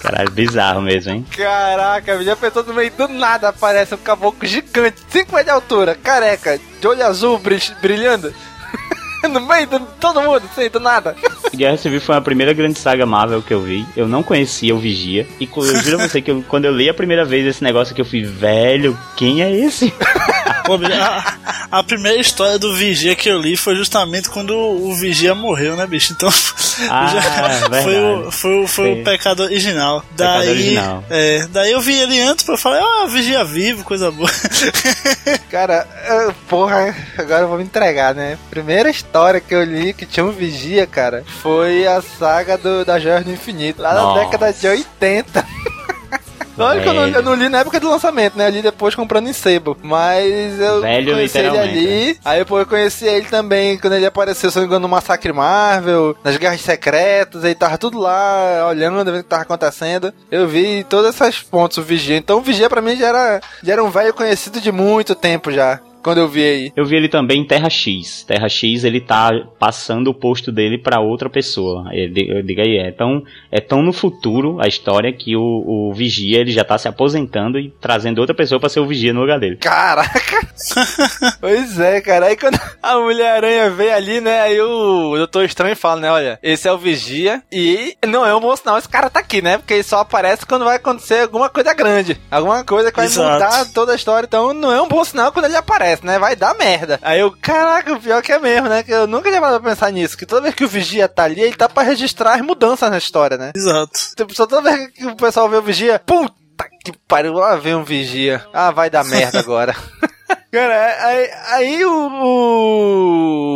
Caralho, bizarro mesmo, hein? Caraca, já pensou no meio do nada aparece um caboclo gigante, 5 metros de altura, careca, de olho azul brilhando. no meio de todo mundo, sem do nada. Guerra Civil foi a primeira grande saga Marvel que eu vi. Eu não conhecia o Vigia. E eu juro a você que eu, quando eu li a primeira vez esse negócio que eu fui, velho, quem é esse? Pô, a, a, primeira história do Vigia que eu li foi justamente quando o Vigia morreu, né, bicho? Então ah, já, foi, o, foi, o, foi o pecado original. Daí, pecado original. É, daí eu vi ele antes pra falar, ah, Vigia vivo, coisa boa. Cara, porra, agora eu vou me entregar, né? Primeira história que eu li que tinha um Vigia, cara, foi a saga do, da Joia do Infinito, lá Nossa. na década de 80. Lógico que eu não, eu não, li na época do lançamento, né? Eu li depois comprando em sebo. Mas eu Velho, conheci ele ali. Aí depois eu conheci ele também quando ele apareceu, se não me engano, no Massacre Marvel, nas Guerras Secretas, aí tava tudo lá, olhando, vendo o que tava acontecendo. Eu vi todas essas pontos, o Vigia. Então o Vigia pra mim já era, já era um velho conhecido de muito tempo já quando eu vi aí. Eu vi ele também em Terra X. Terra X ele tá passando o posto dele para outra pessoa. Eu digo aí, é tão, é tão no futuro a história que o, o Vigia ele já tá se aposentando e trazendo outra pessoa para ser o Vigia no lugar dele. Caraca! pois é, cara. Aí quando a Mulher-Aranha vê ali, né? Aí o Doutor Estranho fala, né? Olha, esse é o Vigia e não é um bom sinal esse cara tá aqui, né? Porque ele só aparece quando vai acontecer alguma coisa grande. Alguma coisa que vai Exato. mudar toda a história. Então não é um bom sinal quando ele aparece né? Vai dar merda. Aí eu, caraca, o pior que é mesmo, né? Que eu nunca tinha parado pra pensar nisso. Que toda vez que o Vigia tá ali, ele tá pra registrar as mudanças na história, né? Exato. Tipo, só toda vez que o pessoal vê o Vigia, puta que pariu, lá vem um Vigia. Ah, vai dar merda agora. Cara, aí, aí o,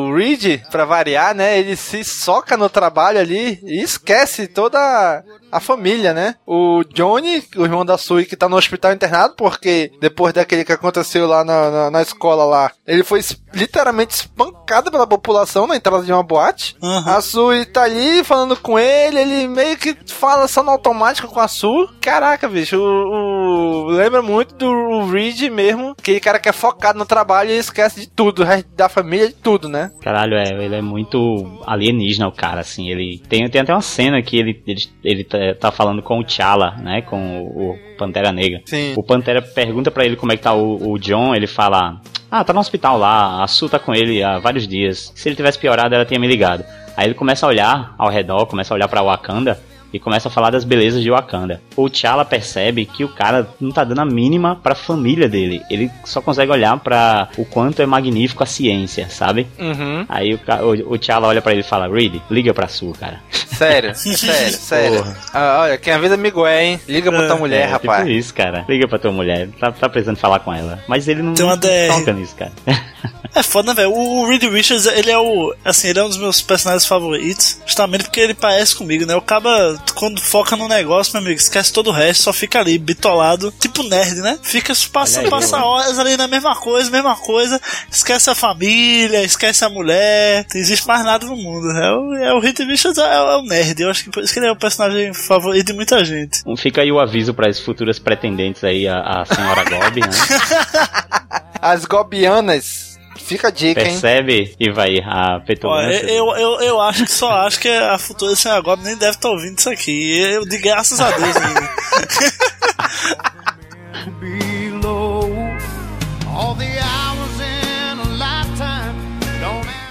o Reed, pra variar, né? Ele se soca no trabalho ali e esquece toda a família, né? O Johnny, o irmão da Sui, que tá no hospital internado, porque depois daquele que aconteceu lá na, na, na escola lá, ele foi literalmente espancado pela população na entrada de uma boate. Uhum. A Sui tá ali falando com ele, ele meio que fala só no automático com a Sui. Caraca, bicho, o, o lembra muito do Reed mesmo, aquele cara que é focado no trabalho e esquece de tudo, da família, de tudo, né? Caralho, é, ele é muito alienígena, o cara, assim, ele tem, tem até uma cena que ele, ele, ele tá é, tá falando com o T'Challa, né? Com o, o Pantera Negra. Sim. O Pantera pergunta para ele como é que tá o, o John, ele fala: Ah, tá no hospital lá, a Su tá com ele há vários dias. Se ele tivesse piorado, ela tinha me ligado. Aí ele começa a olhar ao redor, começa a olhar para Wakanda e começa a falar das belezas de Wakanda. O T'Challa percebe que o cara não tá dando a mínima pra família dele. Ele só consegue olhar para o quanto é magnífico a ciência, sabe? Uhum. Aí o, o, o T'Challa olha para ele e fala: Reed, liga pra sua, cara. Sério, sério, sério. Ah, olha, quem avisa amigo é, hein? Liga pra tua é, mulher, é, rapaz. Tipo isso, cara. Liga pra tua mulher. Tá, tá precisando falar com ela. Mas ele não, Tem uma não toca nisso, cara. É foda, né, velho? O Reed Richards, ele é o. Assim, ele é um dos meus personagens favoritos. Justamente porque ele parece comigo, né? O cara, quando foca no negócio, meu amigo, esquece todo o resto, só fica ali, bitolado. Tipo nerd, né? Fica, passa, aí, passa horas ali na mesma coisa, mesma coisa. Esquece a família, esquece a mulher. Não existe mais nada no mundo. É o, é o Reed Richards, é, é, o nerd. Eu acho que por isso que ele é o personagem favorito de muita gente. Fica aí o aviso para as futuras pretendentes aí, a, a senhora Gobi, né? as Gobianas. Fica a dica, Percebe hein? e vai a petulância. Eu, eu, eu acho que só acho que a futura senhora Goblin nem deve estar tá ouvindo isso aqui. Eu de graças a Deus ainda.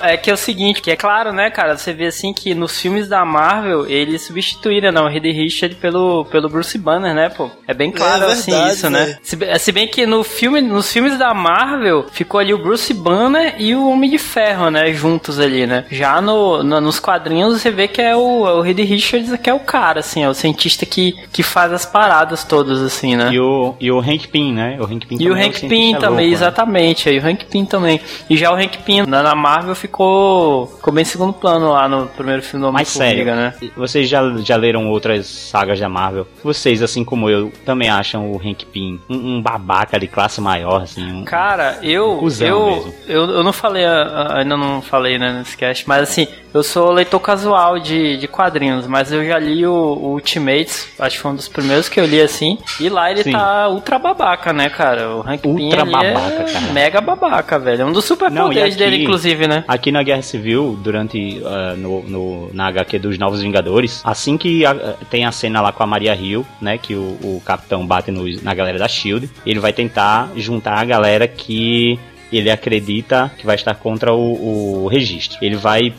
é que é o seguinte, que é claro, né, cara, você vê assim que nos filmes da Marvel, eles substituíram, não, o Reed Richard pelo, pelo Bruce Banner, né, pô? É bem claro, é assim, verdade, assim, isso, né? Se, se, bem que no filme, nos filmes da Marvel, ficou ali o Bruce Banner e o Homem de Ferro, né, juntos ali, né? Já no, no nos quadrinhos você vê que é o, é o Reed Richards que é o cara, assim, é o cientista que, que faz as paradas todas, assim, né? E o, e o Hank Pym, né? O Hank Pym e o Hank é Pym também, louco, né? exatamente, aí o Hank Pym também. E já o Hank Pym na, na Marvel ficou ficou, ficou bem em segundo plano lá no primeiro filme do Mais sério, né? Vocês já, já leram outras sagas da Marvel? Vocês, assim como eu, também acham o Hank Pym um, um babaca de classe maior, assim? Um, Cara, eu, eu, eu, eu, não falei, ainda não falei né, nesse cast, mas assim, eu sou leitor casual de, de quadrinhos, mas eu já li o, o, Ultimates, acho que foi um dos primeiros que eu li assim. E lá ele Sim. tá ultra babaca, né, cara? O Hank ultra Pym babaca, é cara. mega babaca, velho. É um dos superpoderes dele, inclusive, né? Aqui na Guerra Civil, durante uh, no, no, na HQ dos Novos Vingadores, assim que tem a cena lá com a Maria Hill, né, que o, o Capitão bate no, na galera da Shield, ele vai tentar juntar a galera que ele acredita que vai estar contra o, o registro. Ele vai.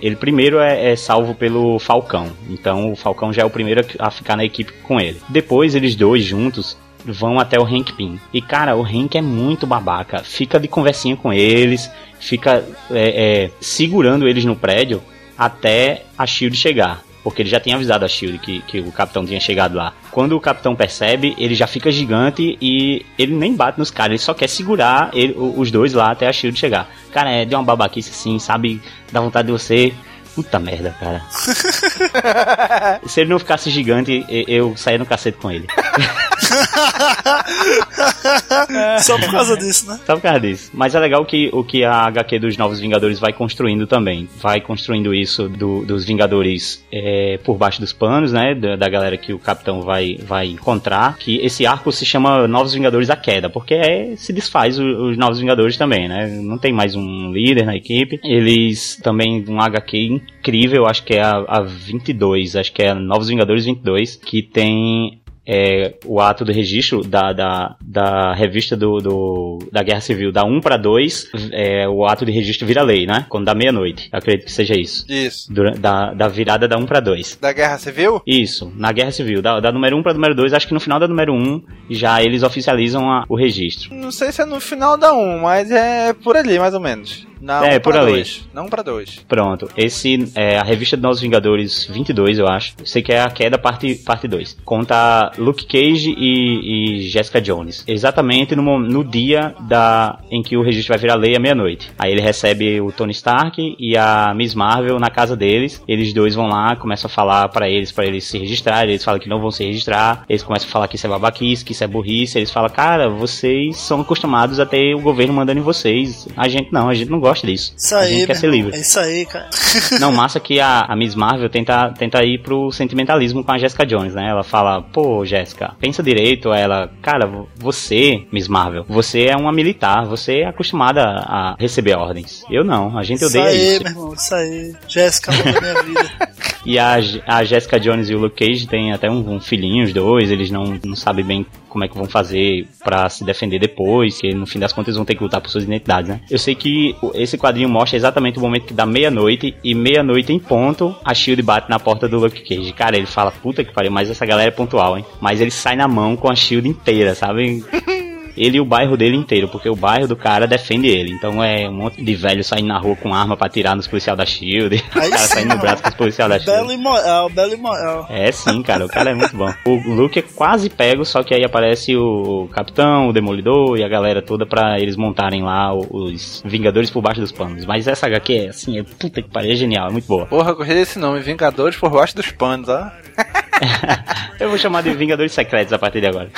Ele primeiro é, é, salvo pelo Falcão. Então o Falcão já é o primeiro a ficar na equipe com ele. Depois eles dois juntos vão até o Hank Pym. E cara, o Hank é muito babaca. Fica de conversinha com eles, fica é, é, segurando eles no prédio até a Shield chegar porque ele já tinha avisado a Shield que, que o capitão tinha chegado lá. Quando o capitão percebe, ele já fica gigante e ele nem bate nos caras, ele só quer segurar ele, os dois lá até a Shield chegar. Cara, é de uma babaquice assim, sabe? Dá vontade de você. Puta merda, cara. Se ele não ficasse gigante, eu saía no cacete com ele. Só por causa disso, né? Só por causa disso. Mas é legal que o que a HQ dos Novos Vingadores vai construindo também. Vai construindo isso do, dos Vingadores é, por baixo dos panos, né? Da, da, galera que o Capitão vai, vai encontrar. Que esse arco se chama Novos Vingadores a Queda, porque é, se desfaz o, os Novos Vingadores também, né? Não tem mais um líder na equipe. Eles também, um HQ incrível, acho que é a, a 22, acho que é Novos Vingadores 22, que tem é, o ato do registro da, da, da revista do, do, da Guerra Civil da 1 para 2, é, o ato de registro vira lei, né? Quando dá meia-noite. Acredito que seja isso. Isso. Durante, da, da virada da 1 para 2. Da Guerra Civil? Isso, na Guerra Civil. Da, da número 1 para número 2, acho que no final da número 1 já eles oficializam a, o registro. Não sei se é no final da 1, mas é por ali, mais ou menos. Não, é, por ali. Dois. Não para dois. Pronto. Esse é a revista dos Novos Vingadores 22, eu acho. Sei que é a queda parte parte 2. Conta Luke Cage e, e Jessica Jones. Exatamente no, no dia da em que o registro vai virar lei à meia-noite. Aí ele recebe o Tony Stark e a Miss Marvel na casa deles. Eles dois vão lá, começam a falar para eles para eles se registrarem. Eles falam que não vão se registrar. Eles começam a falar que isso é babaquice, que isso é burrice. Eles falam, cara, vocês são acostumados a ter o governo mandando em vocês. A gente não, a gente não gosta gosta disso. Isso aí, a gente quer ser livre. É isso aí, cara. Não, massa que a, a Miss Marvel tenta, tenta ir pro sentimentalismo com a Jessica Jones, né? Ela fala, pô, Jessica, pensa direito. Ela, cara, você, Miss Marvel, você é uma militar, você é acostumada a receber ordens. Eu não, a gente odeia isso. Aí, isso. meu irmão, isso aí. Jéssica, minha vida. E a, a Jessica Jones e o Luke Cage têm até um, um filhinho, os dois, eles não, não sabem bem como é que vão fazer para se defender depois, que no fim das contas vão ter que lutar por suas identidades, né? Eu sei que esse quadrinho mostra exatamente o momento que dá meia-noite e meia-noite em ponto, a Shield bate na porta do Luke Cage. Cara, ele fala, puta que pariu, mas essa galera é pontual, hein? Mas ele sai na mão com a Shield inteira, sabe? ele e o bairro dele inteiro, porque o bairro do cara defende ele. Então é um monte de velho saindo na rua com arma pra tirar nos policiais da Shield. Os caras saindo no braço com os policiais da Shield. Belo e moral, belo e moral. É sim, cara, o cara é muito bom. O Luke é quase pego, só que aí aparece o Capitão, o Demolidor e a galera toda pra eles montarem lá os Vingadores por baixo dos panos. Mas essa HQ é assim, é puta que pariu, é genial, é muito boa. Porra, gostei desse nome, Vingadores por baixo dos panos, ó. Eu vou chamar de Vingadores Secretos a partir de agora.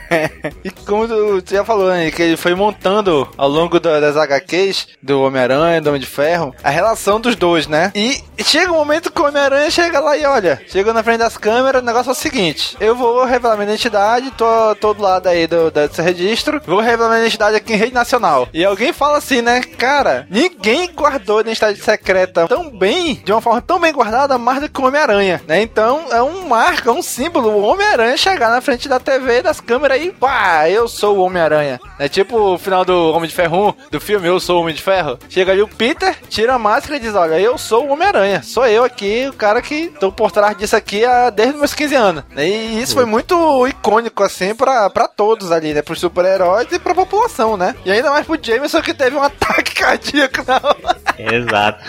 e como tu já falou, né, que ele foi montando ao longo das HQs do Homem-Aranha, do Homem de Ferro, a relação dos dois, né? E chega um momento que o Homem-Aranha chega lá e olha, chega na frente das câmeras, o negócio é o seguinte: eu vou revelar minha identidade, tô todo lado aí do, desse registro, vou revelar minha identidade aqui em rede nacional. E alguém fala assim, né? Cara, ninguém guardou identidade secreta tão bem, de uma forma tão bem guardada, mais do que o Homem-Aranha, né? Então é um marca, um símbolo, o Homem-Aranha chegar na frente da TV, das câmeras e pá, eu sou o Homem-Aranha. É tipo o final do Homem de Ferro 1, do filme Eu Sou o Homem de Ferro. Chega ali o Peter, tira a máscara e diz: Olha, eu sou o Homem-Aranha. Sou eu aqui, o cara que tô por trás disso aqui há, desde meus 15 anos. E isso foi muito icônico, assim, pra, pra todos ali, né? Pros super-heróis e pra população, né? E ainda mais pro Jameson que teve um ataque cardíaco na hora. Exato.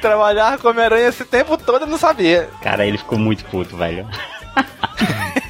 Trabalhar com Homem-Aranha esse tempo todo e não sabia. Cara, ele ficou muito puto, velho.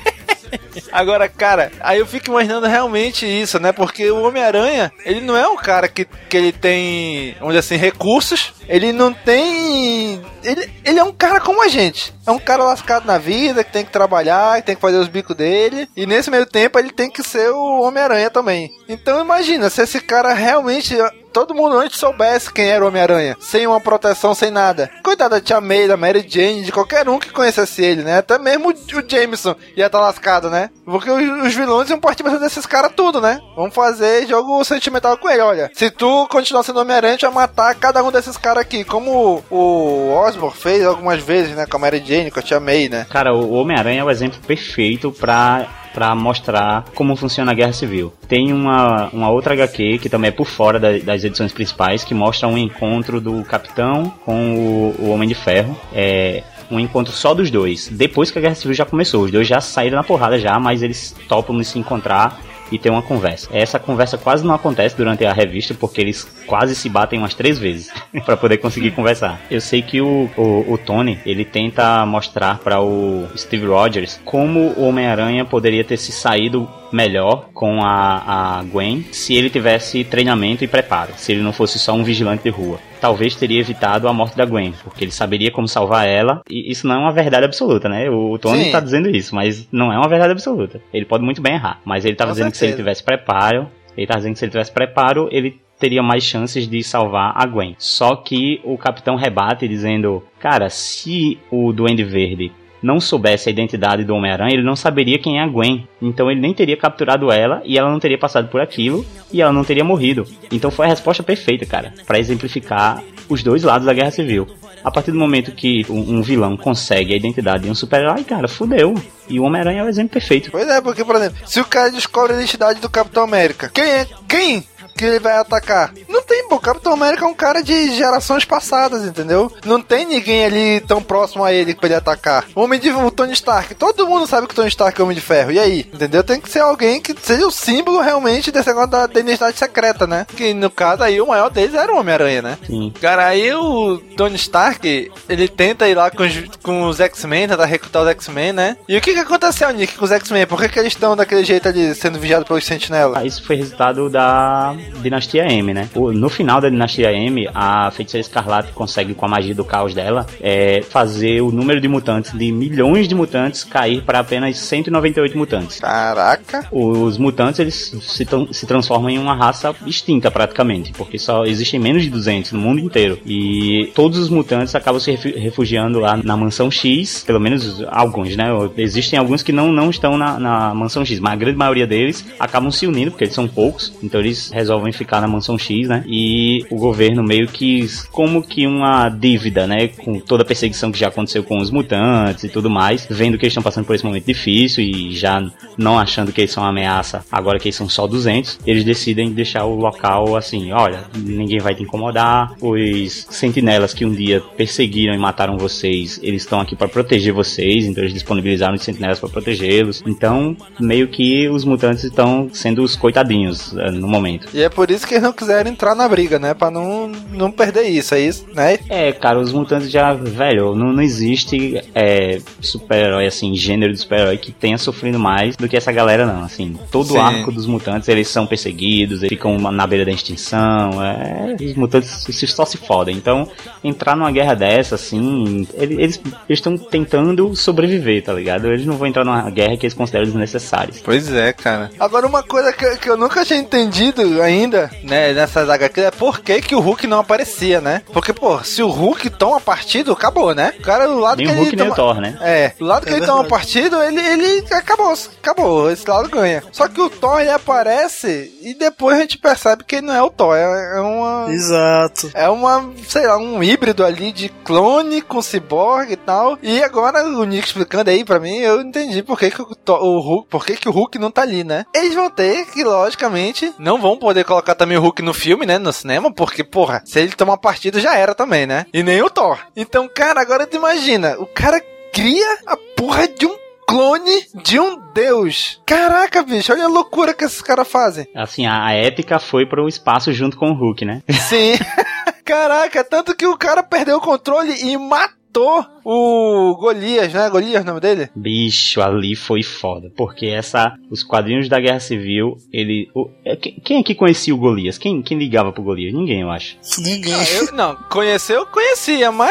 Agora, cara, aí eu fico imaginando realmente isso, né? Porque o Homem-Aranha, ele não é um cara que, que ele tem, vamos dizer assim, recursos. Ele não tem. Ele, ele é um cara como a gente. É um cara lascado na vida, que tem que trabalhar, que tem que fazer os bicos dele. E nesse meio tempo ele tem que ser o Homem-Aranha também. Então imagina, se esse cara realmente todo mundo antes soubesse quem era o Homem-Aranha, sem uma proteção, sem nada. Coitado da Tia May, da Mary Jane, de qualquer um que conhecesse ele, né? Até mesmo o Jameson ia estar tá lascado, né? Porque os, vilões iam partir desses caras tudo, né? Vamos fazer jogo sentimental com ele. Olha, se tu continuar sendo Homem-Aranha, vai matar cada um desses caras aqui. Como o Osborn fez algumas vezes, né? Com a Mary Jane, com a Tia May, né? Cara, o Homem-Aranha é o exemplo perfeito pra para mostrar como funciona a Guerra Civil. Tem uma, uma outra HQ que também é por fora da, das edições principais que mostra um encontro do Capitão com o, o Homem de Ferro. É, um encontro só dos dois. Depois que a Guerra Civil já começou, os dois já saíram na porrada já, mas eles topam de se encontrar e ter uma conversa. Essa conversa quase não acontece durante a revista porque eles quase se batem umas três vezes para poder conseguir conversar. Eu sei que o, o, o Tony ele tenta mostrar para o Steve Rogers como o Homem-Aranha poderia ter se saído melhor com a, a Gwen se ele tivesse treinamento e preparo, se ele não fosse só um vigilante de rua talvez teria evitado a morte da Gwen, porque ele saberia como salvar ela, e isso não é uma verdade absoluta, né? O Tony Sim. tá dizendo isso, mas não é uma verdade absoluta. Ele pode muito bem errar, mas ele tá dizendo certeza. que se ele tivesse preparo, ele tá dizendo que se ele tivesse preparo, ele teria mais chances de salvar a Gwen. Só que o capitão rebate dizendo: Cara, se o Duende Verde não soubesse a identidade do Homem-Aranha, ele não saberia quem é a Gwen. Então ele nem teria capturado ela e ela não teria passado por aquilo e ela não teria morrido. Então foi a resposta perfeita, cara, para exemplificar os dois lados da Guerra Civil. A partir do momento que um, um vilão consegue a identidade de um super-herói, cara, fudeu. E o Homem-Aranha é o exemplo perfeito. Pois é, porque, por exemplo, se o cara descobre a identidade do Capitão América, quem é? Quem que ele vai atacar. Não tem, pô. Capitão América é um cara de gerações passadas, entendeu? Não tem ninguém ali tão próximo a ele pra ele atacar. O Homem de o Tony Stark, todo mundo sabe que o Tony Stark é o Homem de Ferro. E aí? Entendeu? Tem que ser alguém que seja o símbolo realmente desse negócio da, da identidade secreta, né? Que no caso aí o maior deles era o Homem-Aranha, né? Sim. Cara, aí o Tony Stark, ele tenta ir lá com os, com os X-Men, tentar recrutar os X-Men, né? E o que que aconteceu, Nick, com os X-Men? Por que, que eles estão daquele jeito ali, sendo vigiados pelos Sentinelas? Ah, isso foi resultado da Dinastia M, né? No final da Dinastia M, a Feiticeira Escarlate consegue, com a magia do caos dela, é, fazer o número de mutantes, de milhões de mutantes, cair para apenas 198 mutantes. Caraca! Os mutantes, eles se, se transformam em uma raça extinta, praticamente, porque só existem menos de 200 no mundo inteiro. E todos os mutantes acabam se refugiando lá na Mansão X, pelo menos alguns, né? Existem alguns que não, não estão na, na Mansão X, mas a grande maioria deles acabam se unindo, porque eles são poucos, então eles resolvem resolvem ficar na mansão X, né? E o governo meio que como que uma dívida, né? Com toda a perseguição que já aconteceu com os mutantes e tudo mais, vendo que eles estão passando por esse momento difícil e já não achando que eles são uma ameaça, agora que eles são só 200, eles decidem deixar o local assim, olha, ninguém vai te incomodar, os sentinelas que um dia perseguiram e mataram vocês, eles estão aqui para proteger vocês, então eles disponibilizaram os sentinelas para protegê-los. Então, meio que os mutantes estão sendo os coitadinhos uh, no momento. E é por isso que eles não quiseram entrar na briga, né? Pra não, não perder isso, é isso, né? É, cara, os mutantes já, velho, não, não existe é, super-herói, assim, gênero de super-herói que tenha sofrido mais do que essa galera, não. Assim, todo Sim. o arco dos mutantes, eles são perseguidos, eles ficam na beira da extinção, é, os mutantes só se fodem. Então, entrar numa guerra dessa, assim, eles estão tentando sobreviver, tá ligado? Eles não vão entrar numa guerra que eles consideram desnecessários. Pois é, cara. Agora, uma coisa que, que eu nunca tinha entendido ainda ainda, né, nessas HQ é por que, que o Hulk não aparecia, né? Porque, pô, se o Hulk toma partido, acabou, né? O cara do lado nem que o Hulk ele. Nem toma... o Thor, né? É, do lado que é ele verdade. toma partido, ele, ele acabou, acabou. Esse lado ganha. Só que o Thor ele aparece e depois a gente percebe que ele não é o Thor, é, é uma. Exato. É uma, sei lá, um híbrido ali de clone com ciborgue e tal. E agora o Nick explicando aí pra mim, eu entendi por que, que o, Thor, o Hulk, por que, que o Hulk não tá ali, né? Eles vão ter que, logicamente, não vão poder colocar também o Hulk no filme, né? No cinema, porque, porra, se ele tomar partido já era também, né? E nem o Thor. Então, cara, agora tu imagina, o cara cria a porra de um clone de um deus. Caraca, bicho, olha a loucura que esses caras fazem. Assim, a, a épica foi pro espaço junto com o Hulk, né? Sim. Caraca, tanto que o cara perdeu o controle e matou o Golias, né? Golias é o nome dele? Bicho, ali foi foda. Porque essa. Os quadrinhos da Guerra Civil, ele. O, é, quem aqui conhecia o Golias? Quem, quem ligava pro Golias? Ninguém, eu acho. Ninguém. Não, eu, não conheceu, conhecia, mas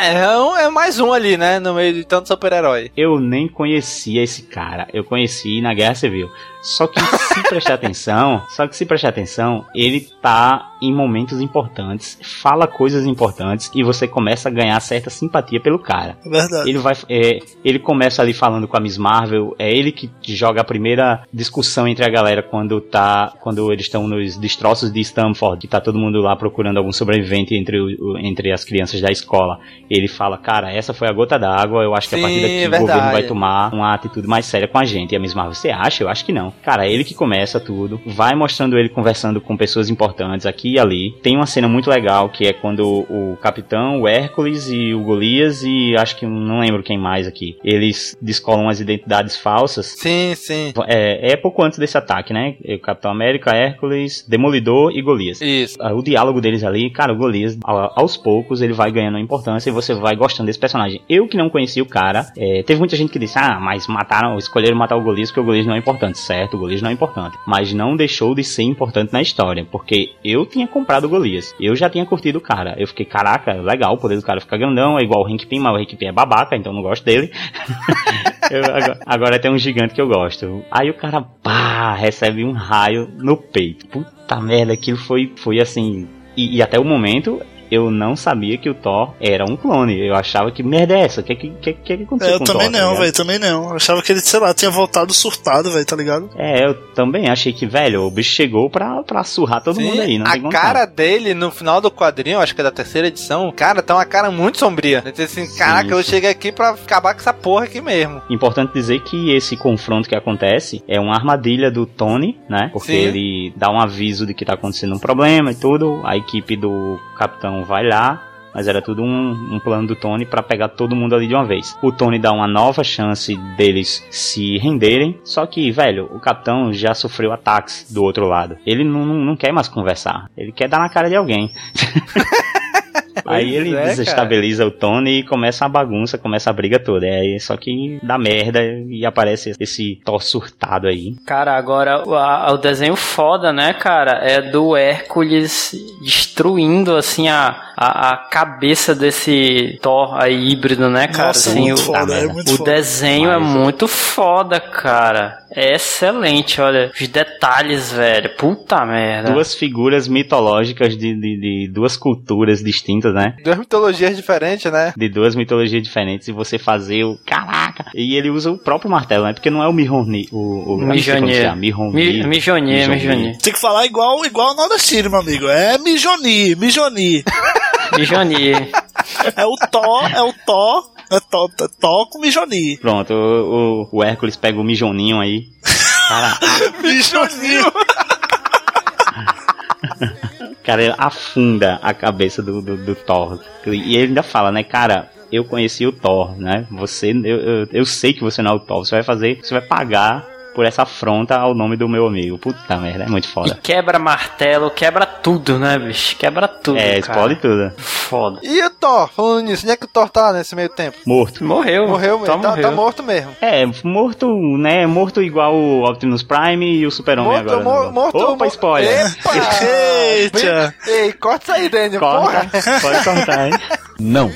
é, é, é, mais um ali, né? No meio de tanto super-herói. Eu nem conhecia esse cara. Eu conheci na Guerra Civil. Só que se prestar atenção, só que se prestar atenção, ele tá em momentos importantes, fala coisas importantes e você começa a ganhar certa simpatia pelo cara. É verdade. Ele vai, é, ele começa ali falando com a Miss Marvel, é ele que joga a primeira discussão entre a galera quando tá, quando eles estão nos destroços de Stamford, que tá todo mundo lá procurando algum sobrevivente entre, o, entre as crianças da escola. Ele fala, cara, essa foi a gota d'água, eu acho que Sim, a partir daqui verdade. o governo vai tomar uma atitude mais séria com a gente. E a Miss Marvel, você acha? Eu acho que não. Cara, é ele que começa tudo, vai mostrando ele conversando com pessoas importantes aqui e ali. Tem uma cena muito legal que é quando o capitão, o Hércules e o Golias e acho que não lembro quem mais aqui, eles descolam as identidades falsas. Sim, sim. É, é pouco antes desse ataque, né? O Capitão América, Hércules, Demolidor e Golias. Isso. O diálogo deles ali, cara, o Golias, aos poucos, ele vai ganhando importância e você vai gostando desse personagem. Eu que não conhecia o cara, é, teve muita gente que disse, ah, mas mataram, escolheram matar o Golias porque o Golias não é importante, certo? O Golias não é importante. Mas não deixou de ser importante na história, porque eu tinha comprado o Golias. Eu já tinha curtido o cara. Eu fiquei, caraca, legal, o poder do cara ficar grandão, é igual o Hank Pym, mas o Pym é babaca, então não gosto dele. eu, agora, agora tem um gigante que eu gosto. Aí o cara, pá, recebe um raio no peito. Puta merda, aquilo foi, foi assim. E, e até o momento eu não sabia que o Thor era um clone. Eu achava que merda é essa? O que, que, que, que aconteceu é, com o Thor? Eu também não, tá velho, também não. Eu achava que ele, sei lá, tinha voltado surtado, velho, tá ligado? É, eu também achei que, velho, o bicho chegou pra, pra surrar todo Sim, mundo aí. Não a cara dele no final do quadrinho, acho que é da terceira edição, cara, tá uma cara muito sombria. Assim, caraca, sim, eu cheguei aqui pra acabar com essa porra aqui mesmo. Importante dizer que esse confronto que acontece é uma armadilha do Tony, né? Porque sim. ele dá um aviso de que tá acontecendo um problema e tudo. A equipe do capitão vai lá, mas era tudo um, um plano do Tony para pegar todo mundo ali de uma vez. O Tony dá uma nova chance deles se renderem, só que, velho, o capitão já sofreu ataques do outro lado. Ele não, não, não quer mais conversar, ele quer dar na cara de alguém. Aí ele é, desestabiliza cara. o Tony e começa a bagunça, começa a briga toda. É, só que dá merda e aparece esse Thor surtado aí. Cara, agora o, a, o desenho foda, né, cara? É do Hércules destruindo assim a, a, a cabeça desse Thor aí híbrido, né, cara? Nossa, assim, muito o, foda, é muito o foda. desenho é Mas, é muito foda, cara. É excelente, olha. Os detalhes, velho. Puta merda. Duas figuras mitológicas de, de, de duas culturas distintas, né? Duas mitologias diferentes, né? De duas mitologias diferentes e você fazer o. Caraca! E ele usa o próprio martelo, né? Porque não é o Mihoni. O, o. Mijonier, Mijonier. Tem que falar igual, igual o Nordestino, meu amigo. É Mijoni, Mijoni. Mijoni. É o Tó, é o Tó, é Tó, é Tó com Mijoni. Pronto, o, o, o Hércules pega o Mijoninho aí. Cara, Mijoninho. cara, afunda a cabeça do, do, do Thor. E ele ainda fala, né, cara, eu conheci o Thor, né? Você, eu, eu, eu, sei que você não é o Thor. Você vai fazer, você vai pagar por essa afronta ao nome do meu amigo. Puta merda, é muito foda. E quebra martelo, quebra tudo, né, bicho? Quebra tudo. É, explode tudo. Foda. E o Thor, falando nisso, onde é que o Thor tá nesse meio tempo? Morto. Morreu. Morreu mesmo. Tá, tá, morto mesmo. É, morto, né? Morto igual o Optimus Prime e o Super-Homem agora. Mo morto, Opa, spoiler. Epa! Eita! Ei, corta isso aí, Daniel. Corta. Porra. Pode cortar, hein? Não.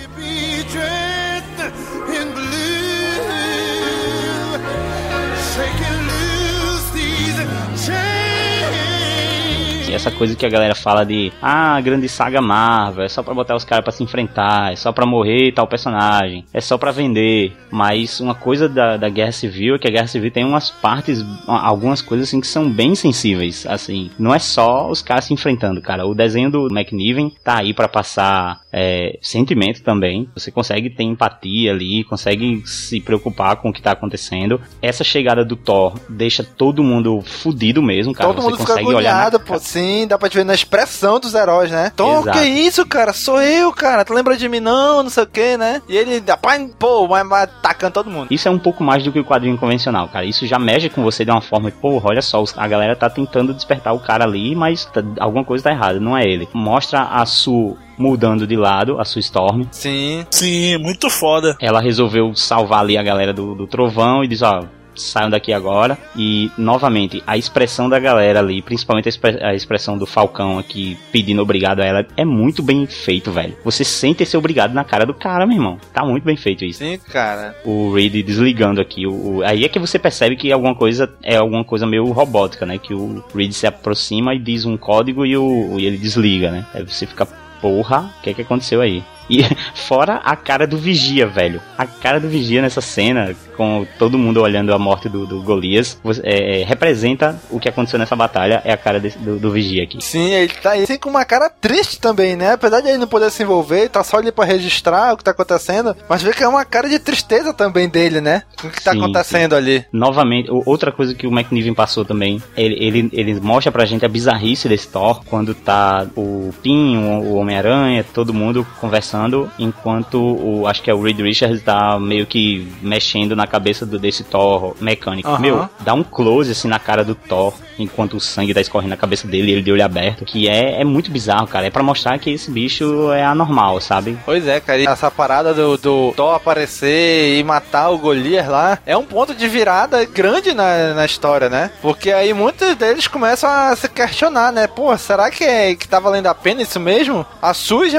Essa coisa que a galera fala de ah, grande saga Marvel, é só pra botar os caras pra se enfrentar, é só pra morrer tal personagem, é só pra vender. Mas uma coisa da, da Guerra Civil é que a Guerra Civil tem umas partes, algumas coisas assim que são bem sensíveis, assim, não é só os caras se enfrentando, cara. O desenho do McNiven tá aí para passar é, sentimento também. Você consegue ter empatia ali, consegue se preocupar com o que tá acontecendo. Essa chegada do Thor deixa todo mundo fudido mesmo, cara. Todo Você mundo consegue fica olhar. Na... Pô, sim, dá pra te ver na expressão dos heróis, né? Tom, que isso, cara? Sou eu, cara. Tu lembra de mim não? Não sei o que, né? E ele, rapaz, pô, vai, atacando todo mundo. Isso é um pouco mais do que o quadrinho convencional, cara. Isso já mexe com você de uma forma, pô, olha só, a galera tá tentando despertar o cara ali, mas tá, alguma coisa tá errada, não é ele. Mostra a sua mudando de lado, a sua Storm. Sim. Sim, muito foda. Ela resolveu salvar ali a galera do, do trovão e diz, ó, saiam daqui agora. E, novamente, a expressão da galera ali, principalmente a, expressão do Falcão aqui pedindo obrigado a ela, é muito bem feito, velho. Você sente esse obrigado na cara do cara, meu irmão. Tá muito bem feito isso. Sim, cara. O Reed desligando aqui. O, o, aí é que você percebe que alguma coisa é alguma coisa meio robótica, né? Que o Reed se aproxima e diz um código e, o, e ele desliga, né? Aí você fica, porra, o que é que aconteceu aí? E fora a cara do Vigia, velho. A cara do Vigia nessa cena, com todo mundo olhando a morte do, do Golias, é, representa o que aconteceu nessa batalha, é a cara desse, do, do, Vigia aqui. Sim, ele tá aí assim, com uma cara triste também, né? Apesar de ele não poder se envolver, tá só ali pra registrar o que tá acontecendo, mas vê que é uma cara de tristeza também dele, né? O que tá sim, acontecendo sim. ali. Novamente, outra coisa que o McNiven passou também, ele, ele, ele mostra pra gente a bizarrice desse Thor, quando tá o Pin, o Homem-Aranha, todo mundo conversando conversando, enquanto o acho que é o Reed Richards tá meio que mexendo na cabeça do, desse Thor mecânico. Uhum. Meu, dá um close assim na cara do Thor enquanto o sangue tá escorrendo na cabeça dele, ele de olho aberto, que é, é muito bizarro, cara. É para mostrar que esse bicho é anormal, sabe? Pois é, cara. E essa parada do, do Thor aparecer e matar o Golias lá é um ponto de virada grande na, na história, né? Porque aí muitos deles começam a se questionar, né? Pô, será que, é, que tá valendo a pena isso mesmo? A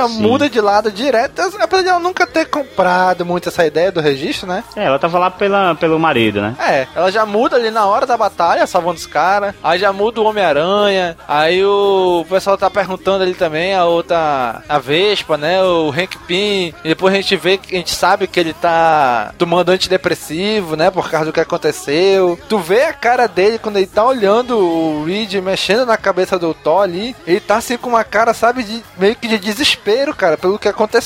Sim. muda de lado direto, apesar de ela nunca ter comprado muito essa ideia do registro, né? É, ela tava lá pela, pelo marido, né? É, ela já muda ali na hora da batalha, salvando os caras. Aí já muda o Homem-Aranha. Aí o pessoal tá perguntando ali também, a outra, a Vespa, né? O Hank Pym. E depois a gente vê, a gente sabe que ele tá tomando antidepressivo, né? Por causa do que aconteceu. Tu vê a cara dele quando ele tá olhando o Reed mexendo na cabeça do Thor ali. Ele tá assim com uma cara, sabe, de meio que de desespero, cara, pelo que aconteceu.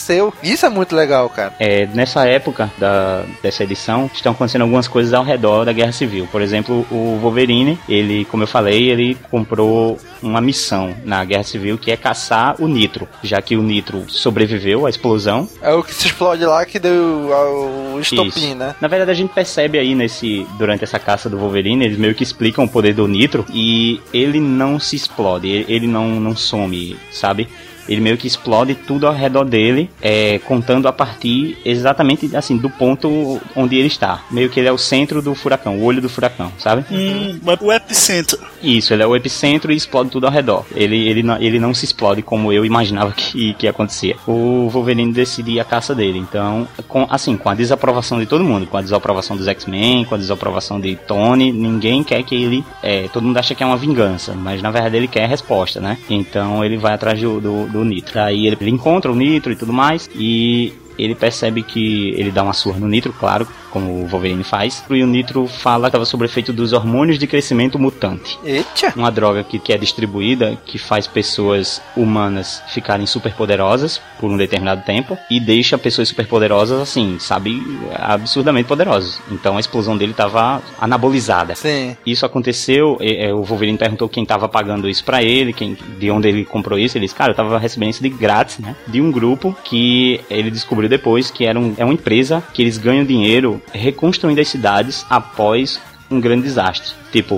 Isso é muito legal, cara. É, nessa época da, dessa edição, estão acontecendo algumas coisas ao redor da Guerra Civil. Por exemplo, o Wolverine, ele, como eu falei, ele comprou uma missão na Guerra Civil que é caçar o Nitro, já que o Nitro sobreviveu à explosão. É o que se explode lá que deu o estopim, Isso. né? Na verdade, a gente percebe aí nesse durante essa caça do Wolverine, eles meio que explicam o poder do Nitro e ele não se explode, ele não, não some, sabe? Ele meio que explode tudo ao redor dele, é, contando a partir exatamente assim do ponto onde ele está. Meio que ele é o centro do furacão, o olho do furacão, sabe? Hum, o epicentro. Isso, ele é o epicentro e explode tudo ao redor. Ele, ele, não, ele não se explode como eu imaginava que, que acontecia. O Wolverine decide a caça dele. Então, com, assim, com a desaprovação de todo mundo, com a desaprovação dos X-Men, com a desaprovação de Tony, ninguém quer que ele. É, todo mundo acha que é uma vingança, mas na verdade ele quer a resposta, né? Então ele vai atrás do, do, do Nitro. Aí ele encontra o Nitro e tudo mais, e ele percebe que ele dá uma surra no Nitro, claro, como o Wolverine faz. E o Nitro fala que estava sob efeito dos hormônios de crescimento mutante. Eita! Uma droga que, que é distribuída que faz pessoas humanas ficarem superpoderosas por um determinado tempo e deixa pessoas superpoderosas assim, sabe, absurdamente poderosas. Então a explosão dele estava anabolizada. Sim. Isso aconteceu, e, e, o Wolverine perguntou quem estava pagando isso para ele, quem, de onde ele comprou isso. Ele disse, cara, eu estava recebendo isso de grátis, né? De um grupo que ele descobriu depois que era um, é uma empresa que eles ganham dinheiro reconstruindo as cidades após um grande desastre. Tipo,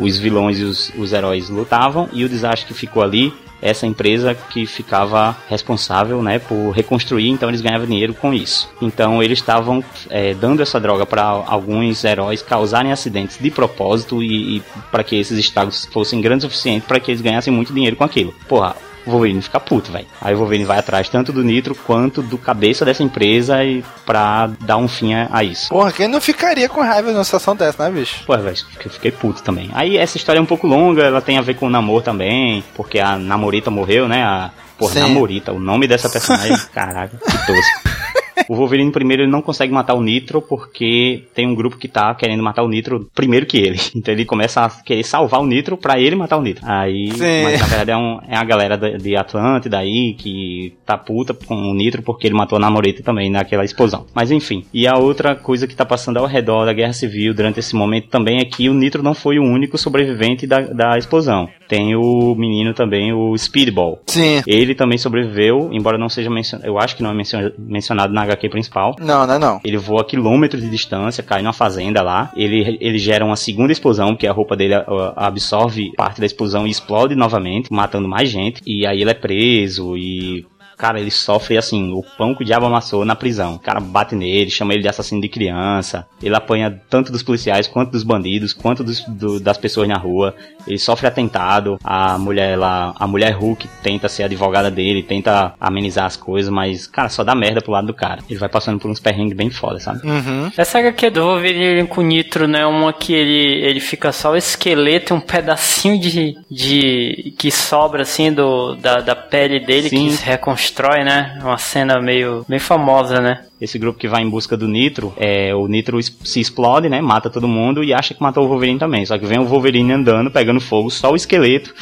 os vilões e os, os heróis lutavam e o desastre que ficou ali essa empresa que ficava responsável, né, por reconstruir, então eles ganhavam dinheiro com isso. Então eles estavam é, dando essa droga para alguns heróis causarem acidentes de propósito e, e para que esses estragos fossem grandes o suficiente para que eles ganhassem muito dinheiro com aquilo. Porra, o Wolverine fica puto, velho. Aí o Wolverine vai atrás tanto do Nitro quanto do cabeça dessa empresa e pra dar um fim a, isso. Porra, quem não ficaria com raiva numa situação dessa, né, bicho? Pô, velho, eu fiquei puto também. Aí essa história é um pouco longa, ela tem a ver com o namoro também, porque a namorita morreu, né? A Porra, Sim. Namorita, o nome dessa personagem, caraca, que tosco. O Wolverine primeiro ele não consegue matar o Nitro porque tem um grupo que tá querendo matar o Nitro primeiro que ele. Então ele começa a querer salvar o Nitro para ele matar o Nitro. Aí, Sim. mas na verdade é, um, é a galera de Atlântida aí que tá puta com o Nitro porque ele matou a Namorita também naquela explosão. Mas enfim. E a outra coisa que tá passando ao redor da Guerra Civil durante esse momento também é que o Nitro não foi o único sobrevivente da, da explosão. Tem o menino também, o Speedball. Sim. Ele também sobreviveu, embora não seja mencionado, eu acho que não é mencionado na HQ principal. Não, não, é não. Ele voa quilômetros de distância, cai numa fazenda lá. Ele, ele gera uma segunda explosão, porque a roupa dele absorve parte da explosão e explode novamente, matando mais gente. E aí ele é preso e Cara, ele sofre assim, o pão que o diabo amassou na prisão. O cara bate nele, chama ele de assassino de criança. Ele apanha tanto dos policiais, quanto dos bandidos, quanto dos, do, das pessoas na rua. Ele sofre atentado. A mulher lá, a mulher Hulk tenta ser advogada dele, tenta amenizar as coisas, mas, cara, só dá merda pro lado do cara. Ele vai passando por uns perrengues bem foda, sabe? Uhum. Essa HQ do Wolverine com Nitro, né? Uma que ele, ele fica só o esqueleto e um pedacinho de, de. que sobra assim do, da, da pele dele Sim. que se reconstrói destrói, né? Uma cena meio, meio famosa, né? Esse grupo que vai em busca do Nitro, é, o Nitro se explode, né? Mata todo mundo e acha que matou o Wolverine também. Só que vem o Wolverine andando, pegando fogo, só o esqueleto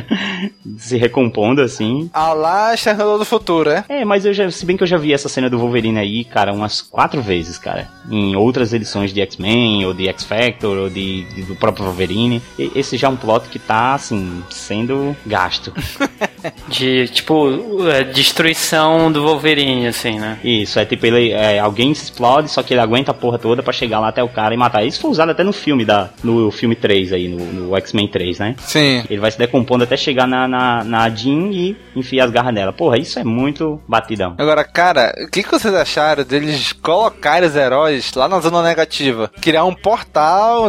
se recompondo assim. Ah lá, Exterminador do Futuro, é? É, mas eu já, se bem que eu já vi essa cena do Wolverine aí, cara, umas quatro vezes, cara. Em outras edições de X-Men, ou de X-Factor, ou de, de, do próprio Wolverine. E, esse já é um plot que tá, assim, sendo gasto. de, tipo, é, destruição do Wolverine, assim, né? Isso, é tipo, ele, é, alguém explode, só que ele aguenta a porra toda pra chegar lá até o cara e matar. Isso foi usado até no filme da, no filme 3 aí, no, no X-Men 3, né? Sim. Ele vai se decompondo até chegar na, na, na Jean e enfiar as garras nela. Porra, isso é muito batidão. Agora, cara, o que, que vocês acharam deles colocarem os heróis lá na zona negativa? Criar um portal,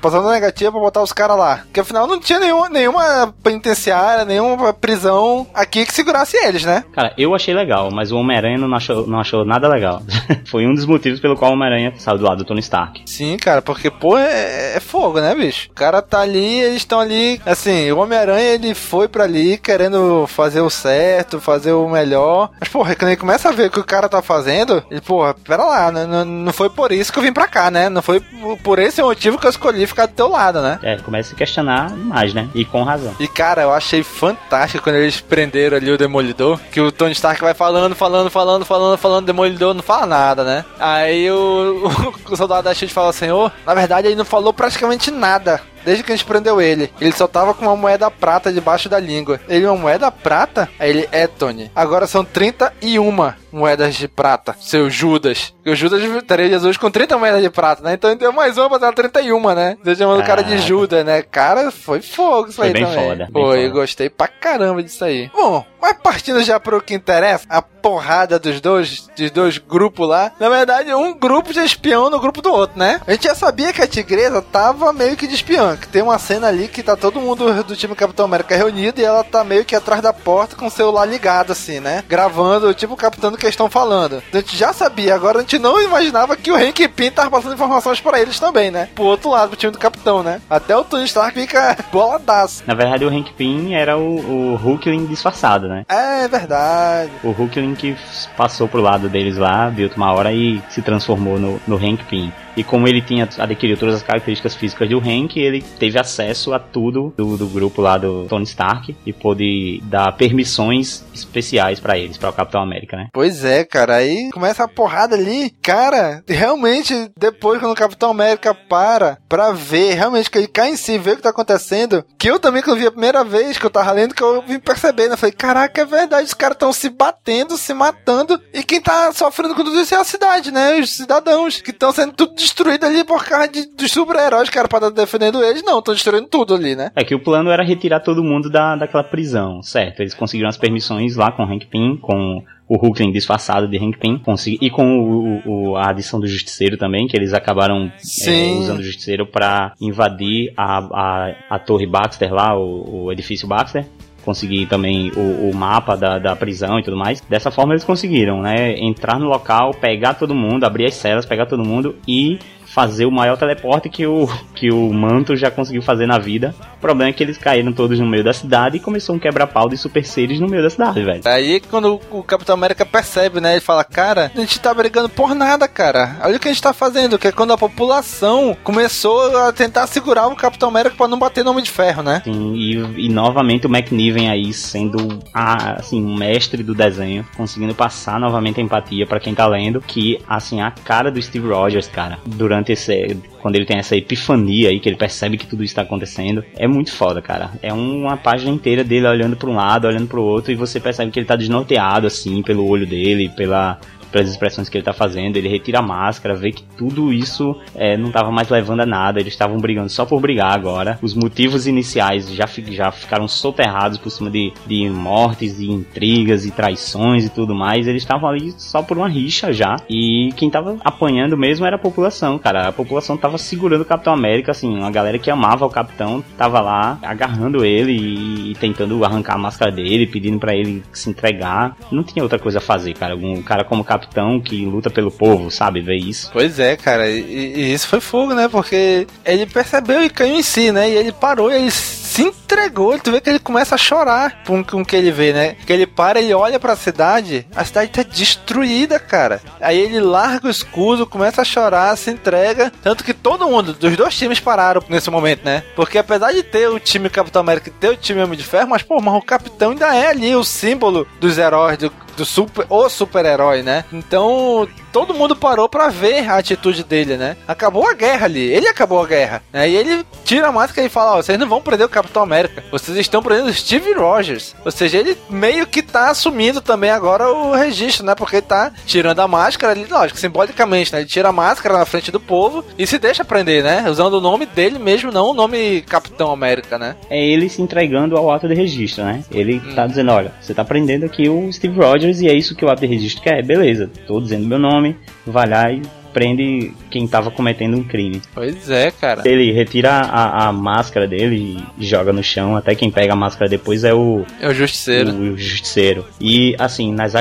passando na negativa pra botar os caras lá. Porque afinal não tinha nenhuma, nenhuma penitenciária, nenhuma prisão aqui que segurasse eles, né? Cara, eu achei legal, mas o Homem-Aranha não achou, não achou nada legal. Foi um dos motivos pelo qual o Homem-Aranha saiu do lado do Tony Stark. Sim, cara, porque, pô, é, é fogo, né, bicho? O cara tá ali, eles estão ali. Assim, o Homem-Aranha ele foi pra ali querendo fazer o certo, fazer o melhor. Mas, porra, quando ele começa a ver o que o cara tá fazendo, ele, porra, pera lá, né? não, não foi por isso que eu vim pra cá, né? Não foi por esse motivo que eu escolhi ficar do teu lado, né? É, começa a questionar mais, né? E com razão. E, cara, eu achei fantástico quando eles prenderam ali o Demolidor, que o Tony Stark vai falando, falando, falando, falando, falando, Demolidor não fala nada, né? Aí o, o, o soldado da Shield fala, senhor, na verdade ele não falou praticamente nada desde que a gente prendeu ele. Ele só tava com uma moeda prata debaixo da língua. Ele, uma moeda prata? Aí ele, é, Tony. Agora são 31 moedas de prata, seu Judas. o Judas teria Jesus com 30 moedas de prata, né? Então ele deu mais uma pra dar 31, né? Você chamando o cara de Judas, né? Cara, foi fogo isso foi aí bem também. Foda, foi, bem foda. gostei pra caramba disso aí. Bom, mas partindo já pro que interessa, a porrada dos dois, dos dois grupos lá. Na verdade, um grupo de espião no grupo do outro, né? A gente já sabia que a tigresa tava meio que de espião, que tem uma cena ali que tá todo mundo do time Capitão América reunido e ela tá meio que atrás da porta com o celular ligado, assim, né? Gravando, tipo, captando o que eles estão falando. A gente já sabia, agora a gente não imaginava que o Hank Pym tava passando informações para eles também, né? Pro outro lado, pro time do Capitão, né? Até o Tony Stark fica boladaço. Na verdade, o Hank Pym era o, o Hulkling disfarçado, né? É verdade. O Hulkling que passou pro lado deles lá, viu uma hora e se transformou no, no Hank Pym. E como ele tinha adquirido todas as características físicas do Hank, ele teve acesso a tudo do, do grupo lá do Tony Stark e pôde dar permissões especiais para eles, para o Capitão América, né? Pois é, cara. Aí começa a porrada ali. Cara, realmente, depois quando o Capitão América para pra ver, realmente, que ele cai em si, ver o que tá acontecendo, que eu também, quando vi a primeira vez que eu tava lendo, que eu vim percebendo, eu falei, caraca, é verdade, os caras estão se batendo, se matando, e quem tá sofrendo com tudo isso é a cidade, né? Os cidadãos, que estão sendo tudo destruído ali por causa de, dos super-heróis que era pra estar defendendo eles. Não, estão destruindo tudo ali, né? É que o plano era retirar todo mundo da, daquela prisão, certo? Eles conseguiram as permissões lá com o Hank Pym, com o Hulkling disfarçado de Hank Pym e com o, o, a adição do Justiceiro também, que eles acabaram é, usando o Justiceiro para invadir a, a, a torre Baxter lá, o, o edifício Baxter, conseguir também o, o mapa da, da, prisão e tudo mais. Dessa forma eles conseguiram, né? Entrar no local, pegar todo mundo, abrir as celas, pegar todo mundo e fazer o maior teleporte que o, que o Manto já conseguiu fazer na vida. O problema é que eles caíram todos no meio da cidade e começou um quebra-pau de super seres no meio da cidade, velho. Aí quando o Capitão América percebe, né? Ele fala, cara, a gente tá brigando por nada, cara. Olha o que a gente tá fazendo, que é quando a população começou a tentar segurar o Capitão América para não bater no Homem de Ferro, né? Sim, e, e novamente o McNiven aí sendo, a, assim, um mestre do desenho, conseguindo passar novamente a empatia para quem tá lendo, que, assim, a cara do Steve Rogers, cara, durante esse quando ele tem essa epifania aí, que ele percebe que tudo está acontecendo, é muito foda, cara. É uma página inteira dele olhando para um lado, olhando para o outro, e você percebe que ele tá desnorteado, assim, pelo olho dele, pela pelas expressões que ele tá fazendo, ele retira a máscara, vê que tudo isso é, não tava mais levando a nada, eles estavam brigando só por brigar agora. Os motivos iniciais já, já ficaram soterrados por cima de, de mortes e intrigas e traições e tudo mais. Eles estavam ali só por uma rixa já. E quem tava apanhando mesmo era a população, cara. A população tava segurando o Capitão América, assim, uma galera que amava o Capitão tava lá agarrando ele e, e tentando arrancar a máscara dele, pedindo para ele se entregar. Não tinha outra coisa a fazer, cara. Um cara como o capitão que luta pelo povo, sabe? Ver isso. Pois é, cara. E, e, isso foi fogo, né? Porque ele percebeu e caiu em si, né? E ele parou e ele se entregou. Tu vê que ele começa a chorar com, com o que ele vê, né? Que ele para, ele olha para a cidade, a cidade tá destruída, cara. Aí ele larga o escudo, começa a chorar, se entrega. Tanto que todo mundo, dos dois times pararam nesse momento, né? Porque apesar de ter o time Capitão América e ter o time Homem de Ferro, mas pô, mas o Capitão ainda é ali o símbolo dos heróis do, do super, o super-herói, né? Então, todo mundo parou para ver a atitude dele, né? Acabou a guerra ali, ele acabou a guerra. Né? E ele tira a máscara e fala: Ó, oh, vocês não vão prender o Capitão América, vocês estão prendendo o Steve Rogers. Ou seja, ele meio que tá assumindo também agora o registro, né? Porque ele tá tirando a máscara ali, lógico, simbolicamente, né? Ele tira a máscara na frente do povo e se deixa prender, né? Usando o nome dele mesmo, não o nome Capitão América, né? É ele se entregando ao ato de registro, né? Ele hum. tá dizendo: olha, você tá prendendo aqui o Steve Rogers e é isso que o ato de registro quer, beleza, tô dizendo meu nome, vai lá e prende quem tava cometendo um crime. Pois é, cara. Ele retira a, a máscara dele e joga no chão, até quem pega a máscara depois é o... É o Justiceiro. O, o Justiceiro. E, assim, nas,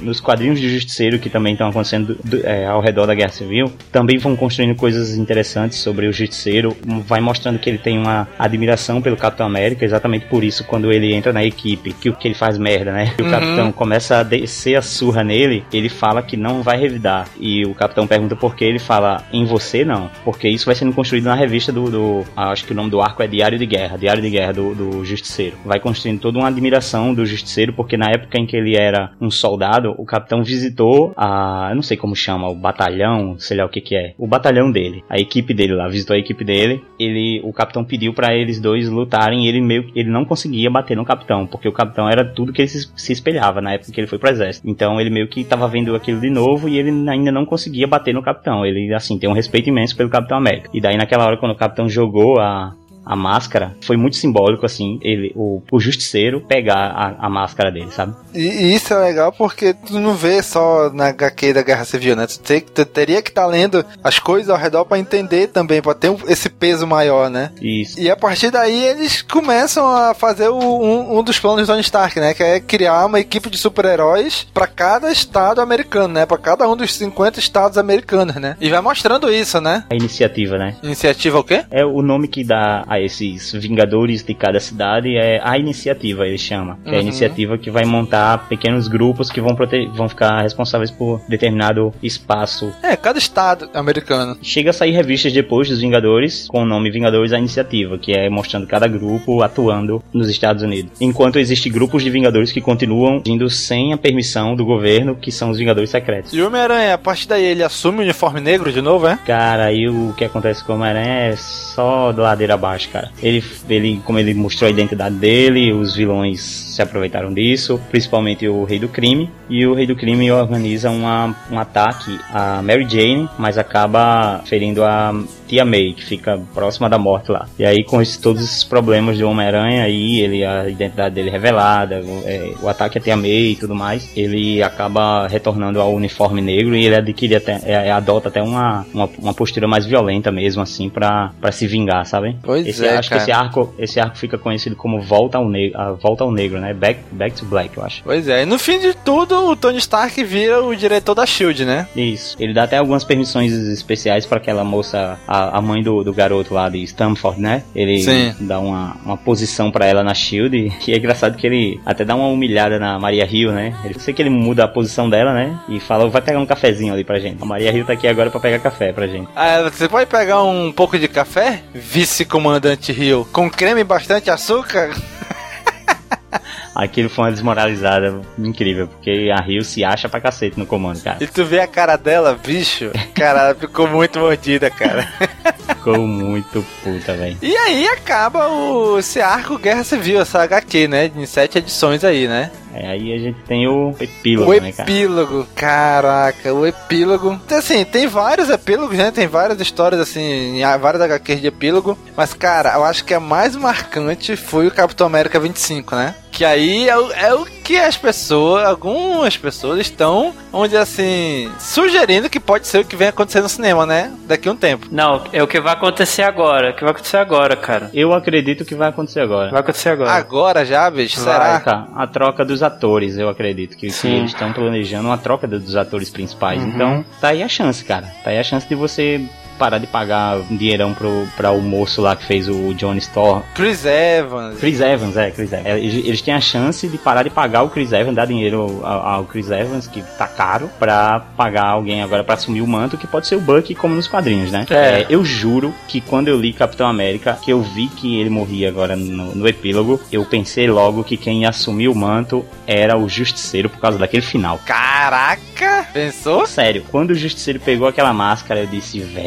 nos quadrinhos de Justiceiro que também estão acontecendo do, é, ao redor da Guerra Civil, também vão construindo coisas interessantes sobre o Justiceiro, vai mostrando que ele tem uma admiração pelo Capitão América, exatamente por isso, quando ele entra na equipe, que o que ele faz merda, né? E o uhum. Capitão começa a descer a surra nele, ele fala que não vai revidar. E o Capitão pergunta por que ele fala em você, não. Porque isso vai sendo construído na revista do. do acho que o nome do arco é Diário de Guerra, Diário de Guerra do, do Justiceiro. Vai construindo toda uma admiração do Justiceiro, porque na época em que ele era um soldado, o capitão visitou a. Eu não sei como chama, o batalhão, sei lá o que que é. O batalhão dele, a equipe dele lá, visitou a equipe dele. Ele, o capitão pediu para eles dois lutarem e ele meio ele não conseguia bater no capitão, porque o capitão era tudo que ele se, se espelhava na época que ele foi pro exército. Então ele meio que tava vendo aquilo de novo e ele ainda não conseguia bater no capitão. Ele assim, tem um respeito imenso pelo Capitão América. E daí naquela hora quando o Capitão jogou a, a máscara, foi muito simbólico, assim, ele, o, o justiceiro pegar a, a máscara dele, sabe? E, e, isso é legal porque tu não vê só na HQ da Guerra Civil, né? Tu, te, tu teria que estar tá lendo as coisas ao redor para entender também, para ter esse peso maior, né? Isso. E a partir daí eles começam a fazer o, um, um, dos planos do Tony Stark, né? Que é criar uma equipe de super-heróis para cada estado americano, né? Para cada um dos 50 estados americanos, né? E vai mostrando isso, né? A iniciativa, né? Iniciativa o quê? É o nome que dá a esses Vingadores de cada cidade é a iniciativa, ele chama. Que uhum. é a uhum. iniciativa que vai montar pequenos grupos que vão, vão ficar responsáveis por determinado espaço. É, cada estado americano. Chega a sair revistas depois dos Vingadores com o nome Vingadores a Iniciativa, que é mostrando cada grupo atuando nos Estados Unidos. Enquanto existem grupos de Vingadores que continuam indo sem a permissão do governo, que são os Vingadores Secretos. E o Homem-Aranha, a partir daí ele assume o uniforme negro de novo, é? Cara, aí o que acontece com o Homem-Aranha é só ladeira abaixo cara. Ele, ele, como ele mostrou a identidade dele, os vilões se aproveitaram disso, principalmente o Rei do Crime. E o Rei do Crime organiza uma, um ataque a Mary Jane, mas acaba ferindo a Tia May, que fica próxima da morte lá. E aí, com esses, todos esses problemas do Homem-Aranha, aí ele, a identidade dele revelada, é, o ataque a Tia May e tudo mais, ele acaba retornando ao uniforme negro e ele adquire até, é, adota até uma, uma, uma, postura mais violenta mesmo, assim, pra, pra se vingar, sabe? Pois esse, é, Acho cara. que esse arco, esse arco fica conhecido como Volta ao, Negro, Volta ao Negro, né? Back, Back to Black, eu acho. Pois é, e no fim de tudo, o Tony Stark vira o diretor da SHIELD, né? Isso. Ele dá até algumas permissões especiais para aquela moça, a, a mãe do, do garoto lá de Stamford, né? Ele Sim. dá uma, uma posição para ela na SHIELD, e é engraçado que ele até dá uma humilhada na Maria Hill, né? Ele sei que ele muda a posição dela, né? E fala, vai pegar um cafezinho ali pra gente. A Maria Hill tá aqui agora para pegar café pra gente. Ah, você pode pegar um pouco de café, vice-comandante Hill, com creme e bastante açúcar? Aquilo foi uma desmoralizada incrível, porque a Rio se acha pra cacete no comando, cara. E tu vê a cara dela, bicho, cara, ela ficou muito mordida, cara. Ficou muito puta, velho. E aí acaba o, esse arco Guerra Civil, essa HQ, né? Em sete edições aí, né? É, aí a gente tem o epílogo, o né, cara? epílogo, caraca, o epílogo. Então, assim, tem vários epílogos, né? Tem várias histórias, assim, várias HQs de epílogo. Mas, cara, eu acho que a mais marcante foi o Capitão América 25, né? Que aí é o, é o que as pessoas, algumas pessoas estão, onde assim, sugerindo que pode ser o que vem acontecer no cinema, né? Daqui a um tempo. Não, é o que vai acontecer agora. O que vai acontecer agora, cara. Eu acredito que vai acontecer agora. Vai acontecer agora. Agora já, bicho? Será? Vai, A troca dos atores, eu acredito. Que, que eles estão planejando uma troca dos atores principais. Uhum. Então, tá aí a chance, cara. Tá aí a chance de você parar de pagar um dinheirão pro, pra o moço lá que fez o John Storm. Chris Evans. Chris Evans, é, Chris Evans. Eles, eles têm a chance de parar de pagar o Chris Evans, dar dinheiro ao, ao Chris Evans, que tá caro, pra pagar alguém agora pra assumir o manto, que pode ser o Bucky, como nos quadrinhos, né? É. É, eu juro que quando eu li Capitão América, que eu vi que ele morria agora no, no epílogo, eu pensei logo que quem ia assumir o manto era o Justiceiro por causa daquele final. Caraca! Pensou? Sério, quando o Justiceiro pegou aquela máscara, eu disse, velho,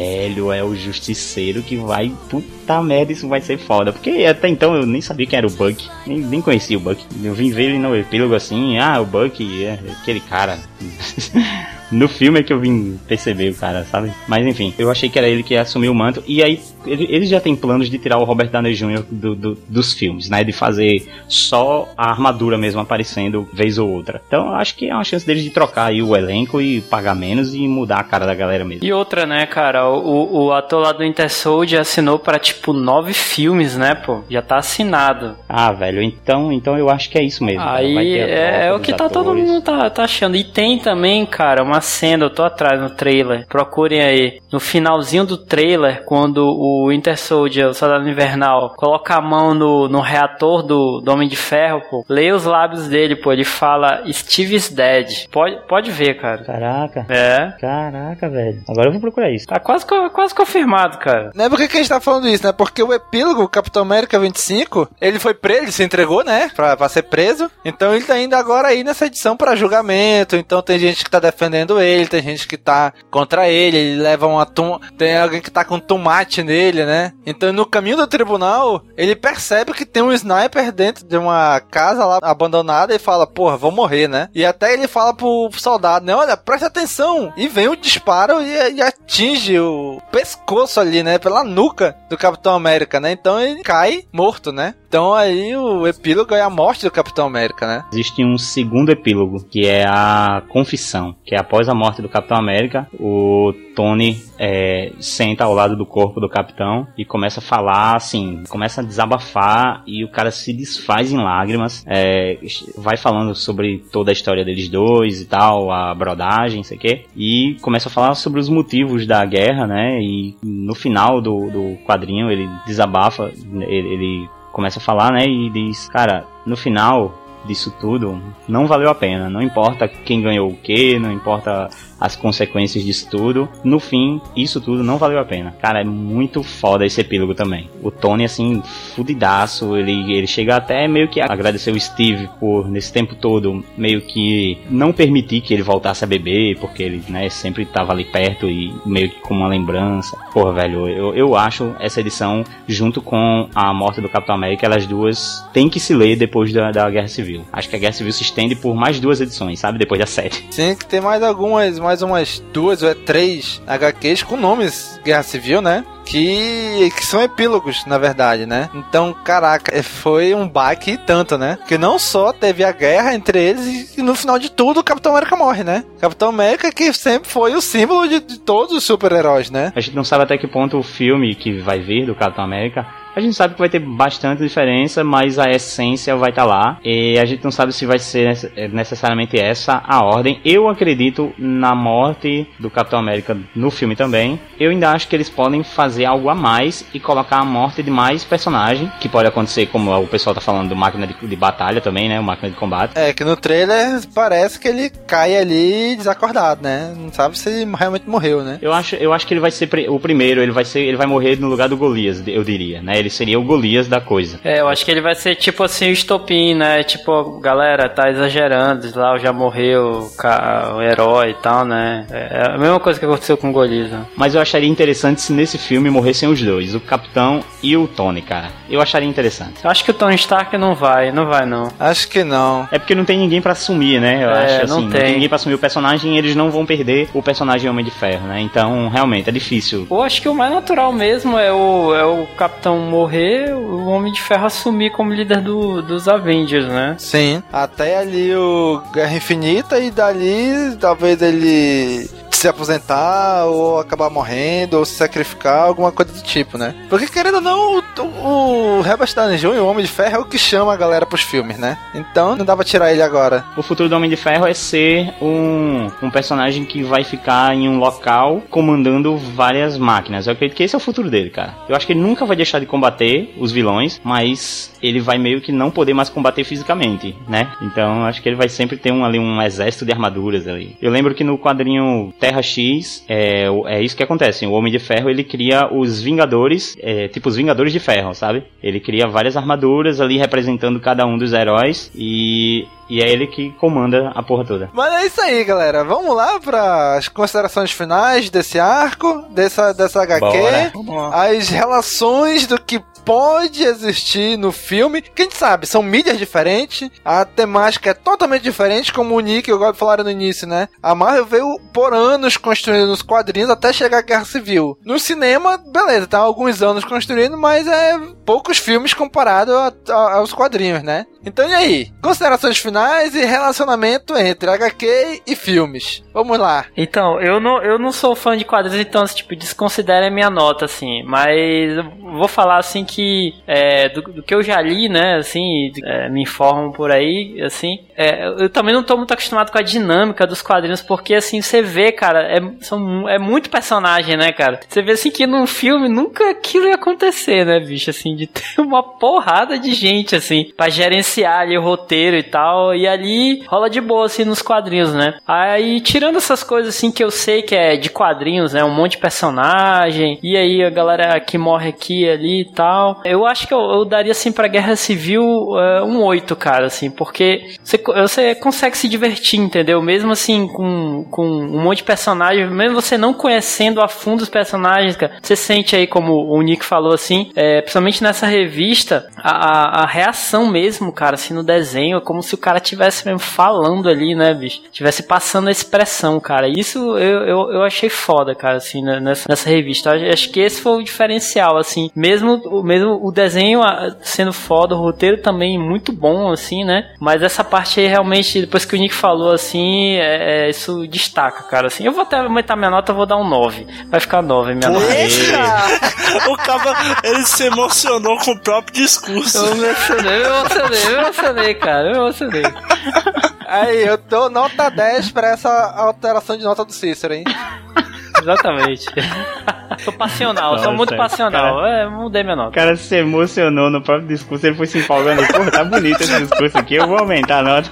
é o Justiceiro que vai. Puta merda, isso vai ser foda. Porque até então eu nem sabia quem era o Buck. Nem, nem conhecia o Buck. Eu vim ver ele no epílogo assim, ah, o Buck é aquele cara. No filme é que eu vim perceber o cara, sabe? Mas enfim, eu achei que era ele que ia assumir o manto. E aí, ele, ele já tem planos de tirar o Robert Downey Jr. Do, do, dos filmes, né? De fazer só a armadura mesmo aparecendo vez ou outra. Então, acho que é uma chance deles de trocar aí o elenco e pagar menos e mudar a cara da galera mesmo. E outra, né, cara? O, o ator lá do Inter Soldier assinou para tipo nove filmes, né, pô? Já tá assinado. Ah, velho, então, então eu acho que é isso mesmo. Aí é, é o que tá todo mundo tá, tá achando. E tem também, cara, uma cena, eu tô atrás no trailer. Procurem aí. No finalzinho do trailer, quando o Inter Soldier, o soldado invernal, coloca a mão no, no reator do, do Homem de Ferro, pô, lê os lábios dele, pô, ele fala Steve's dead. Pode, pode ver, cara. Caraca. É. Caraca, velho. Agora eu vou procurar isso. Tá quase, quase confirmado, cara. Não é porque que a gente tá falando isso, né? Porque o epílogo, Capitão América 25, ele foi preso, ele se entregou, né? Pra, pra ser preso. Então ele tá indo agora aí nessa edição para julgamento. Então tem gente que tá defendendo ele, tem gente que tá contra ele, ele leva uma tum... tem alguém que tá com tomate nele, né? Então no caminho do tribunal, ele percebe que tem um sniper dentro de uma casa lá abandonada e fala, porra, vou morrer, né? E até ele fala pro soldado, né? Olha, presta atenção! E vem o disparo e, e atinge o pescoço ali, né? Pela nuca do Capitão América, né? Então ele cai morto, né? Então aí o epílogo é a morte do Capitão América, né? Existe um segundo epílogo, que é a confissão, que é após a morte do Capitão América, o Tony é, senta ao lado do corpo do Capitão e começa a falar assim, começa a desabafar e o cara se desfaz em lágrimas, é, vai falando sobre toda a história deles dois e tal, a brodagem, sei que, e começa a falar sobre os motivos da guerra, né? E no final do, do quadrinho ele desabafa, ele, ele começa a falar, né? E diz, cara, no final disso tudo, não valeu a pena. Não importa quem ganhou o que, não importa as consequências disso tudo. No fim, isso tudo não valeu a pena. Cara, é muito foda esse epílogo também. O Tony, assim, fudidaço, ele, ele chega até meio que agradecer o Steve por, nesse tempo todo, meio que não permitir que ele voltasse a beber, porque ele, né, sempre tava ali perto e meio que com uma lembrança. Porra, velho, eu, eu acho essa edição, junto com a morte do Capitão América, elas duas têm que se ler depois da, da Guerra Civil. Acho que a Guerra Civil se estende por mais duas edições, sabe? Depois da sete. Tem que ter mais algumas mais umas duas ou é três HQs com nomes Guerra Civil, né? Que, que são epílogos, na verdade, né? Então, caraca, é, foi um baque e tanto, né? Que não só teve a guerra entre eles e no final de tudo o Capitão América morre, né? Capitão América que sempre foi o símbolo de, de todos os super-heróis, né? A gente não sabe até que ponto o filme que vai vir do Capitão América a gente sabe que vai ter bastante diferença, mas a essência vai estar tá lá. E a gente não sabe se vai ser necessariamente essa a ordem. Eu acredito na morte do Capitão América no filme também. Eu ainda acho que eles podem fazer algo a mais e colocar a morte de mais personagem, que pode acontecer, como o pessoal tá falando, do máquina de, de batalha também, né? O máquina de combate. É, que no trailer parece que ele cai ali desacordado, né? Não sabe se realmente morreu, né? Eu acho, eu acho que ele vai ser o primeiro, ele vai ser, ele vai morrer no lugar do Golias, eu diria, né? Ele ele seria o Golias da coisa. É, eu acho que ele vai ser tipo assim o estopim, né? Tipo, galera, tá exagerando, lá já morreu o, o herói e tal, né? É, é a mesma coisa que aconteceu com o Golias. Né? Mas eu acharia interessante se nesse filme morressem os dois, o Capitão e o Tony, cara. Eu acharia interessante. Eu acho que o Tony Stark não vai, não vai não. Acho que não. É porque não tem ninguém para assumir, né? Eu é, acho assim, não tem. não tem ninguém para assumir o personagem e eles não vão perder o personagem Homem de Ferro, né? Então, realmente, é difícil. Eu acho que o mais natural mesmo é o, é o Capitão morrer, o Homem de Ferro assumir como líder do, dos Avengers, né? Sim. Até ali o Guerra Infinita e dali talvez ele se aposentar, ou acabar morrendo, ou se sacrificar, alguma coisa do tipo, né? Porque querendo ou não, o, o Downey Jr., o Homem de Ferro, é o que chama a galera pros filmes, né? Então não dá pra tirar ele agora. O futuro do Homem de Ferro é ser um, um personagem que vai ficar em um local comandando várias máquinas. Eu acredito que esse é o futuro dele, cara. Eu acho que ele nunca vai deixar de combater os vilões, mas ele vai meio que não poder mais combater fisicamente, né? Então acho que ele vai sempre ter um, ali um exército de armaduras ali. Eu lembro que no quadrinho Terra X é, é isso que acontece. O Homem de Ferro ele cria os Vingadores, é, tipo os Vingadores de Ferro, sabe? Ele cria várias armaduras ali representando cada um dos heróis e e é ele que comanda a porra toda. Mas é isso aí, galera. Vamos lá para as considerações finais desse arco, dessa, dessa HQ. As relações do que pode existir no filme. Quem sabe, são mídias diferentes, a temática é totalmente diferente, como o Nick e o Gob falaram no início, né? A Marvel veio por anos construindo os quadrinhos até chegar à Guerra Civil. No cinema, beleza, tá alguns anos construindo, mas é poucos filmes comparado a, a, aos quadrinhos, né? Então e aí? Considerações finais e relacionamento entre HQ e filmes. Vamos lá. Então, eu não, eu não sou fã de quadrinhos, então, tipo, desconsidere a minha nota, assim. Mas vou falar, assim, que é, do, do, que eu já li, né, assim, é, me informam por aí, assim. É, eu também não tô muito acostumado com a dinâmica dos quadrinhos, porque, assim, você vê, cara, é, são, é muito personagem, né, cara? Você vê, assim, que num filme nunca aquilo ia acontecer, né, bicho? Assim, de ter uma porrada de gente, assim, pra gerenciar ali o roteiro e tal. E ali rola de boa, assim, nos quadrinhos, né? Aí, tirando essas coisas, assim, que eu sei que é de quadrinhos, né? Um monte de personagem. E aí a galera que morre aqui ali e tal. Eu acho que eu, eu daria, assim, pra Guerra Civil uh, um 8, cara, assim, porque você, você consegue se divertir, entendeu? Mesmo assim, com, com um monte de personagens, mesmo você não conhecendo a fundo os personagens, cara, você sente aí, como o Nick falou, assim, é, principalmente nessa revista, a, a, reação mesmo, cara, assim, no desenho, é como se o cara tivesse mesmo falando ali, né, bicho? Tivesse passando a expressão, cara. Isso eu, eu, eu achei foda, cara, assim, né, nessa, nessa revista. Acho que esse foi o diferencial, assim. Mesmo, mesmo o desenho sendo foda, o roteiro também muito bom, assim, né? Mas essa parte aí realmente, depois que o Nick falou, assim, é, é, isso destaca, cara, assim. Eu vou até aumentar minha nota, vou dar um 9. Vai ficar 9 minha nota. o cara, ele se emocionou com o próprio discurso. Eu me emocionei, eu me emocionei, eu emocionei, cara, eu emocionei. Aí, eu dou nota 10 pra essa alteração de nota do Cícero, hein? Exatamente. sou passional, Nossa, sou muito passional. Cara, é, mudei minha nota. O cara se emocionou no próprio discurso, ele foi se empolgando. Porra, tá bonito esse discurso aqui, eu vou aumentar a nota.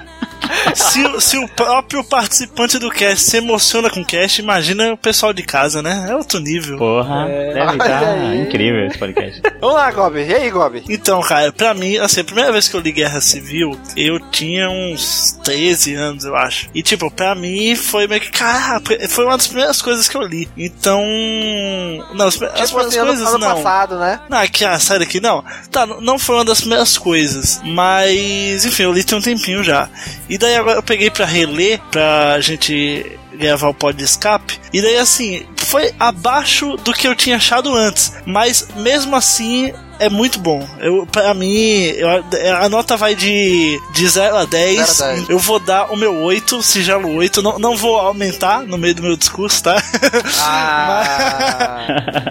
Se, se o próprio participante do cast se emociona com o cast, imagina o pessoal de casa, né? É outro nível. Porra, é... deve estar incrível esse podcast. Vamos lá, Gob. E aí, Gob? Então, cara, pra mim, assim, a primeira vez que eu li Guerra Civil, eu tinha uns 13 anos, eu acho. E, tipo, pra mim foi meio que, cara, foi uma das primeiras coisas que eu li. Então. Não, as, tipo as primeiras assim, coisas ano, não. passado, né? Não, aqui, ah, sai daqui, não. Tá, não foi uma das primeiras coisas. Mas, enfim, eu li tem um tempinho já. E daí agora eu peguei pra reler, pra gente gravar o pod de escape. E daí assim, foi abaixo do que eu tinha achado antes. Mas mesmo assim, é muito bom. Eu, pra mim, eu, a nota vai de, de 0 a 10. 0 a 10. Eu vou dar o meu 8, sigilo 8. Não, não vou aumentar no meio do meu discurso, tá? Ah,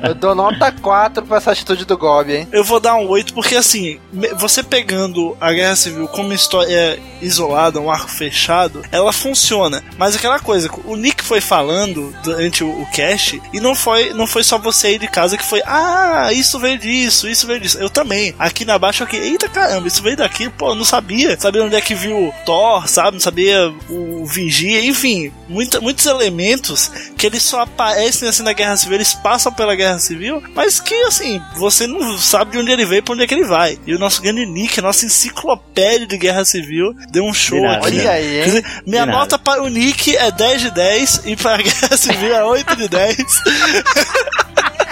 eu dou nota 4 pra essa atitude do Gob, hein? Eu vou dar um 8 porque, assim, você pegando a Guerra Civil como história isolada, um arco fechado, ela funciona. Mas aquela coisa, o Nick foi falando durante o, o cast e não foi, não foi só você aí de casa que foi, ah, isso veio disso, isso veio disso. Eu também. Aqui na baixa, aqui, eita caramba, isso veio daqui, pô, não sabia. Sabia onde é que viu Thor, sabe? Não sabia o Vigia, enfim, muita, muitos elementos que eles só aparecem assim na Guerra Civil, eles passam pela Guerra Civil, mas que assim, você não sabe de onde ele veio, pra onde é que ele vai. E o nosso grande Nick, nossa enciclopédia de Guerra Civil, deu um show nada, aqui. Olha aí, hein? Dizer, minha nota para o Nick é 10 de 10 e para a Guerra Civil é 8 de 10.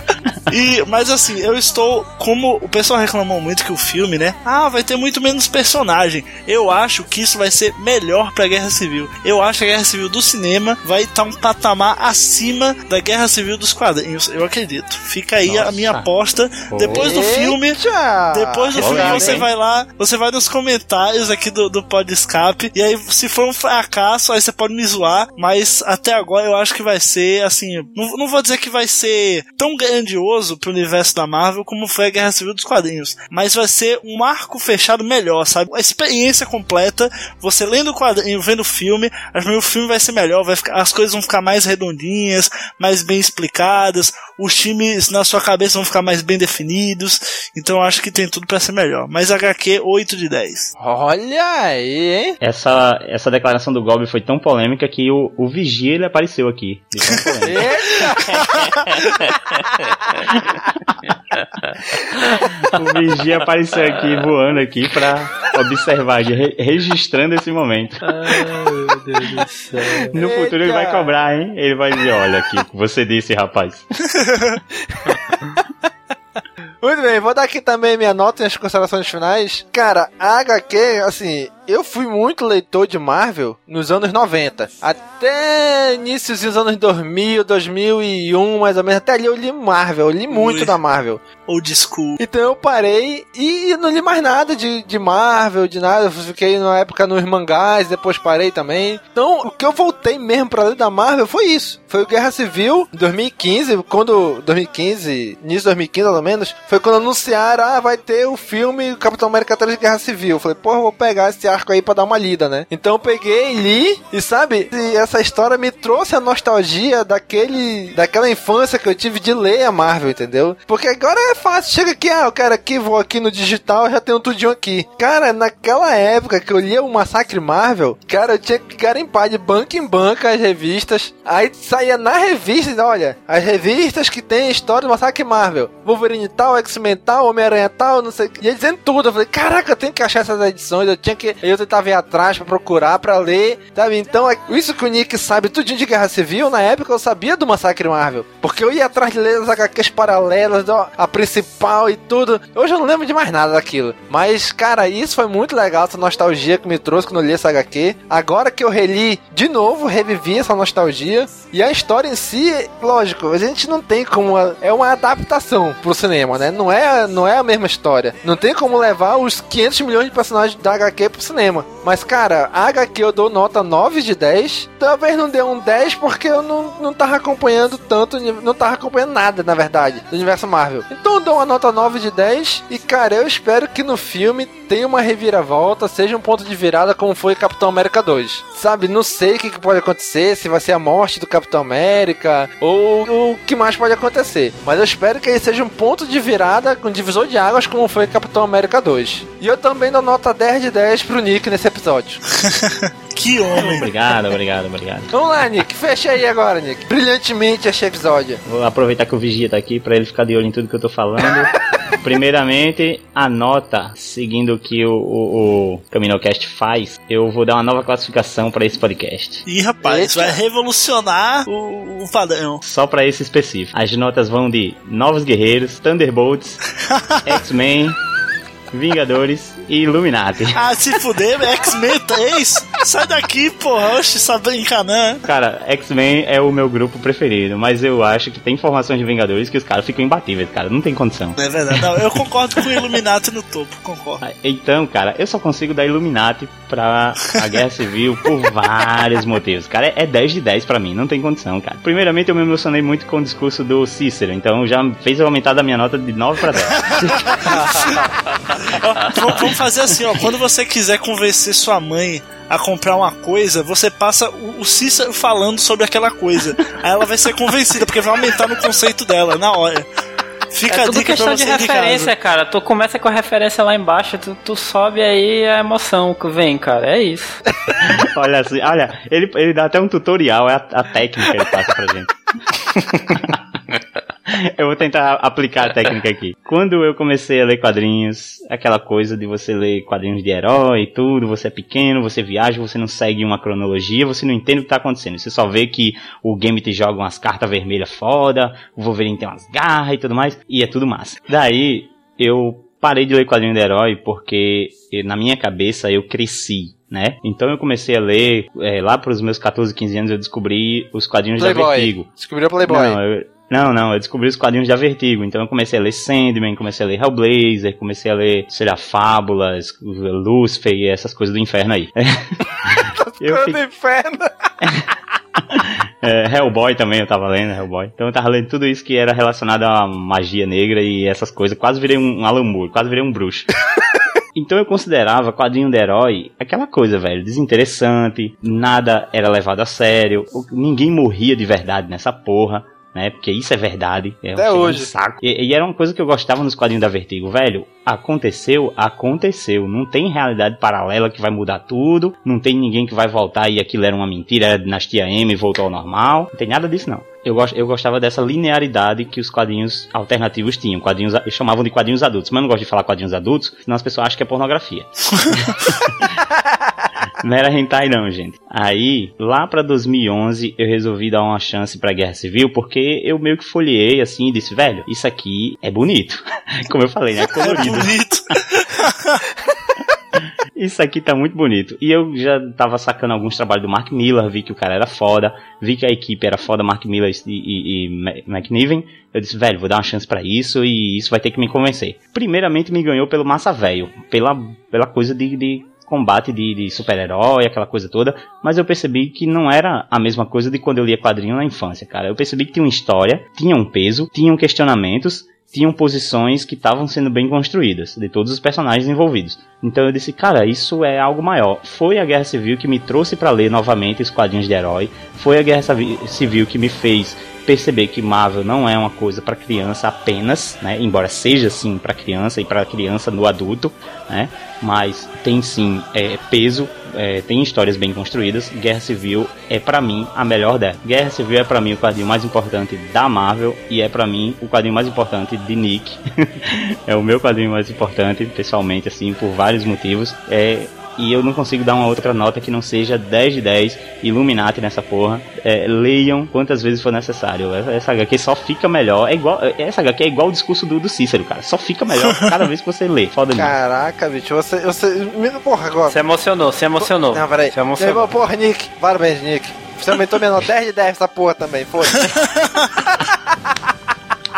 E, mas assim, eu estou. Como o pessoal reclamou muito que o filme, né? Ah, vai ter muito menos personagem. Eu acho que isso vai ser melhor pra Guerra Civil. Eu acho que a Guerra Civil do cinema vai estar tá um patamar acima da Guerra Civil dos quadrinhos. Eu acredito. Fica aí Nossa. a minha aposta. Depois do filme. Depois do filme, você vai lá, você vai nos comentários aqui do, do Pod Escape. E aí, se for um fracasso, aí você pode me zoar. Mas até agora eu acho que vai ser assim. Não, não vou dizer que vai ser tão grandioso pro universo da Marvel como foi a Guerra Civil dos quadrinhos. Mas vai ser um arco fechado melhor, sabe? A experiência completa, você lendo o quadrinho, vendo o filme, acho que o filme vai ser melhor, vai ficar, as coisas vão ficar mais redondinhas, mais bem explicadas, os times na sua cabeça vão ficar mais bem definidos. Então acho que tem tudo para ser melhor. Mas HQ 8 de 10. Olha aí, hein? Essa, essa declaração do Goblin foi tão polêmica que o, o Vigia ele apareceu aqui. o Vigia apareceu aqui voando aqui pra observar, re registrando esse momento. Ai, meu Deus do céu. No Eita. futuro ele vai cobrar, hein? Ele vai dizer, olha aqui, você disse, rapaz. Muito bem, vou dar aqui também minha nota e as considerações finais. Cara, a HQ, assim, eu fui muito leitor de Marvel nos anos 90. Até início dos anos 2000, 2001, mais ou menos. Até ali eu li Marvel. Eu li muito Ui. da Marvel. Old school. Então eu parei e não li mais nada de, de Marvel, de nada. Eu fiquei na época nos mangás, depois parei também. Então o que eu voltei mesmo pra ler da Marvel foi isso. Foi o Guerra Civil, 2015, quando... 2015, início de 2015 pelo menos, foi quando anunciaram, ah, vai ter o filme Capitão América 3 de Guerra Civil. Eu falei, porra, vou pegar esse arco aí pra dar uma lida, né? Então eu peguei, li, e sabe, e essa história me trouxe a nostalgia daquele, daquela infância que eu tive de ler a Marvel, entendeu? Porque agora é fácil, chega aqui, ah, eu quero aqui, vou aqui no digital, já tenho tudinho aqui. Cara, naquela época que eu lia o Massacre Marvel, cara, eu tinha que garimpar de banca em banca as revistas, aí saía na revista, olha, as revistas que tem história do Massacre Marvel, Wolverine tal, X-Men tal, Homem-Aranha tal, não sei, e dizendo tudo, eu falei, caraca, eu tenho que achar essas edições, eu tinha que, eu tentava ir atrás para procurar, para ler, sabe? Então, é isso que o Nick sabe tudinho de Guerra Civil, na época eu sabia do Massacre Marvel. Porque eu ia atrás de ler as HQs paralelas, a principal e tudo. Hoje eu não lembro de mais nada daquilo. Mas, cara, isso foi muito legal, essa nostalgia que me trouxe quando eu li essa HQ. Agora que eu reli de novo, revivi essa nostalgia. E a história em si, lógico, a gente não tem como. É uma adaptação pro cinema, né? Não é, não é a mesma história. Não tem como levar os 500 milhões de personagens da HQ pro cinema cinema. Mas, cara, a HQ eu dou nota 9 de 10. Talvez não dê um 10 porque eu não, não tava acompanhando tanto, não tava acompanhando nada, na verdade, do universo Marvel. Então eu dou uma nota 9 de 10. E, cara, eu espero que no filme tenha uma reviravolta, seja um ponto de virada como foi Capitão América 2. Sabe, não sei o que, que pode acontecer, se vai ser a morte do Capitão América ou o que mais pode acontecer. Mas eu espero que ele seja um ponto de virada com divisor de águas como foi Capitão América 2. E eu também dou nota 10 de 10 pro Nick nesse episódio. que homem! Obrigado, obrigado, obrigado. Vamos lá, Nick. Fecha aí agora, Nick. Brilhantemente este episódio. Vou aproveitar que o Vigia tá aqui pra ele ficar de olho em tudo que eu tô falando. Primeiramente, a nota, seguindo o que o, o, o CaminoCast faz, eu vou dar uma nova classificação para esse podcast. Ih, rapaz, Eita. vai revolucionar o, o padrão. Só para esse específico. As notas vão de Novos Guerreiros, Thunderbolts, X-Men, Vingadores e Illuminati. Ah, se fuder, X-Men 3? Sai daqui, porra. Oxe, sabe brincar, né? Cara, X-Men é o meu grupo preferido, mas eu acho que tem informações de Vingadores que os caras ficam imbatíveis, cara. Não tem condição. É verdade. Não, eu concordo com o Illuminati no topo, concordo. Então, cara, eu só consigo dar Illuminati pra a Guerra Civil por vários motivos. Cara, é 10 de 10 pra mim, não tem condição, cara. Primeiramente, eu me emocionei muito com o discurso do Cícero, então já fez eu aumentar da minha nota de 9 pra 10. vamos fazer assim, ó. Quando você quiser convencer sua mãe a comprar uma coisa, você passa o, o Cícero falando sobre aquela coisa. Aí ela vai ser convencida, porque vai aumentar no conceito dela na hora. Fica é tudo a dica questão de referência, de cara. Tu começa com a referência lá embaixo, tu, tu sobe aí a emoção que vem, cara. É isso. olha assim, olha, ele, ele dá até um tutorial, é a, a técnica que ele passa pra gente. eu vou tentar aplicar a técnica aqui. Quando eu comecei a ler quadrinhos, aquela coisa de você ler quadrinhos de herói e tudo, você é pequeno, você viaja, você não segue uma cronologia, você não entende o que tá acontecendo. Você só vê que o game te joga umas cartas vermelhas foda, o Wolverine tem umas garras e tudo mais, e é tudo massa. Daí, eu parei de ler quadrinho de herói porque na minha cabeça eu cresci né? Então eu comecei a ler, é, lá para os meus 14, 15 anos eu descobri os quadrinhos Playboy. da Vertigo. Descobriu Playboy. Não, eu, não, não, eu descobri os quadrinhos da Vertigo. Então eu comecei a ler Sandman, comecei a ler Hellblazer, comecei a ler, sei lá, Fábulas, Lucifer e essas coisas do inferno aí. eu fico... do inferno! É, Hellboy também eu tava lendo, Hellboy. Então eu tava lendo tudo isso que era relacionado à magia negra e essas coisas. Quase virei um Alan Moore, quase virei um bruxo. Então eu considerava quadrinho de herói aquela coisa, velho, desinteressante, nada era levado a sério, ninguém morria de verdade nessa porra né? Porque isso é verdade. É Até hoje. Um saco. E, e, era uma coisa que eu gostava nos quadrinhos da Vertigo, velho. Aconteceu, aconteceu. Não tem realidade paralela que vai mudar tudo. Não tem ninguém que vai voltar e aquilo era uma mentira, era a dinastia M e voltou ao normal. Não tem nada disso, não. Eu, gost, eu gostava dessa linearidade que os quadrinhos alternativos tinham. Quadrinhos, eles chamavam de quadrinhos adultos. Mas eu não gosto de falar quadrinhos adultos, senão as pessoas acham que é pornografia. Não era hentai não, gente. Aí, lá pra 2011, eu resolvi dar uma chance pra Guerra Civil, porque eu meio que folheei assim e disse, velho, isso aqui é bonito. Como eu falei, né? É colorido. É bonito. Isso aqui tá muito bonito. E eu já tava sacando alguns trabalhos do Mark Miller, vi que o cara era foda, vi que a equipe era foda, Mark Miller e, e, e McNiven. Eu disse, velho, vou dar uma chance para isso e isso vai ter que me convencer. Primeiramente me ganhou pelo massa velho, pela, pela coisa de, de combate de, de super-herói, aquela coisa toda, mas eu percebi que não era a mesma coisa de quando eu lia quadrinho na infância, cara. Eu percebi que tinha uma história, tinha um peso, tinham questionamentos, tinham posições que estavam sendo bem construídas, de todos os personagens envolvidos. Então eu disse, cara, isso é algo maior. Foi a Guerra Civil que me trouxe para ler novamente os quadrinhos de herói, foi a Guerra Civil que me fez perceber que Marvel não é uma coisa para criança apenas, né? Embora seja sim para criança e para criança no adulto, né? Mas tem sim é, peso, é, tem histórias bem construídas. Guerra Civil é para mim a melhor dela. Guerra Civil é para mim o quadrinho mais importante da Marvel e é para mim o quadrinho mais importante de Nick. é o meu quadrinho mais importante, pessoalmente, assim, por vários motivos. É e eu não consigo dar uma outra nota que não seja 10 de 10 Illuminati nessa porra. É, leiam quantas vezes for necessário. Essa, essa HQ só fica melhor. É igual, essa HQ é igual o discurso do, do Cícero, cara. Só fica melhor cada vez que você lê. Foda Caraca, bicho, você, você. Porra, agora. Você emocionou, você emocionou. Não, peraí. Você emocionou. Porra, Nick. Parabéns, Nick. Você aumentou minha nota 10 de 10 essa porra também, foi.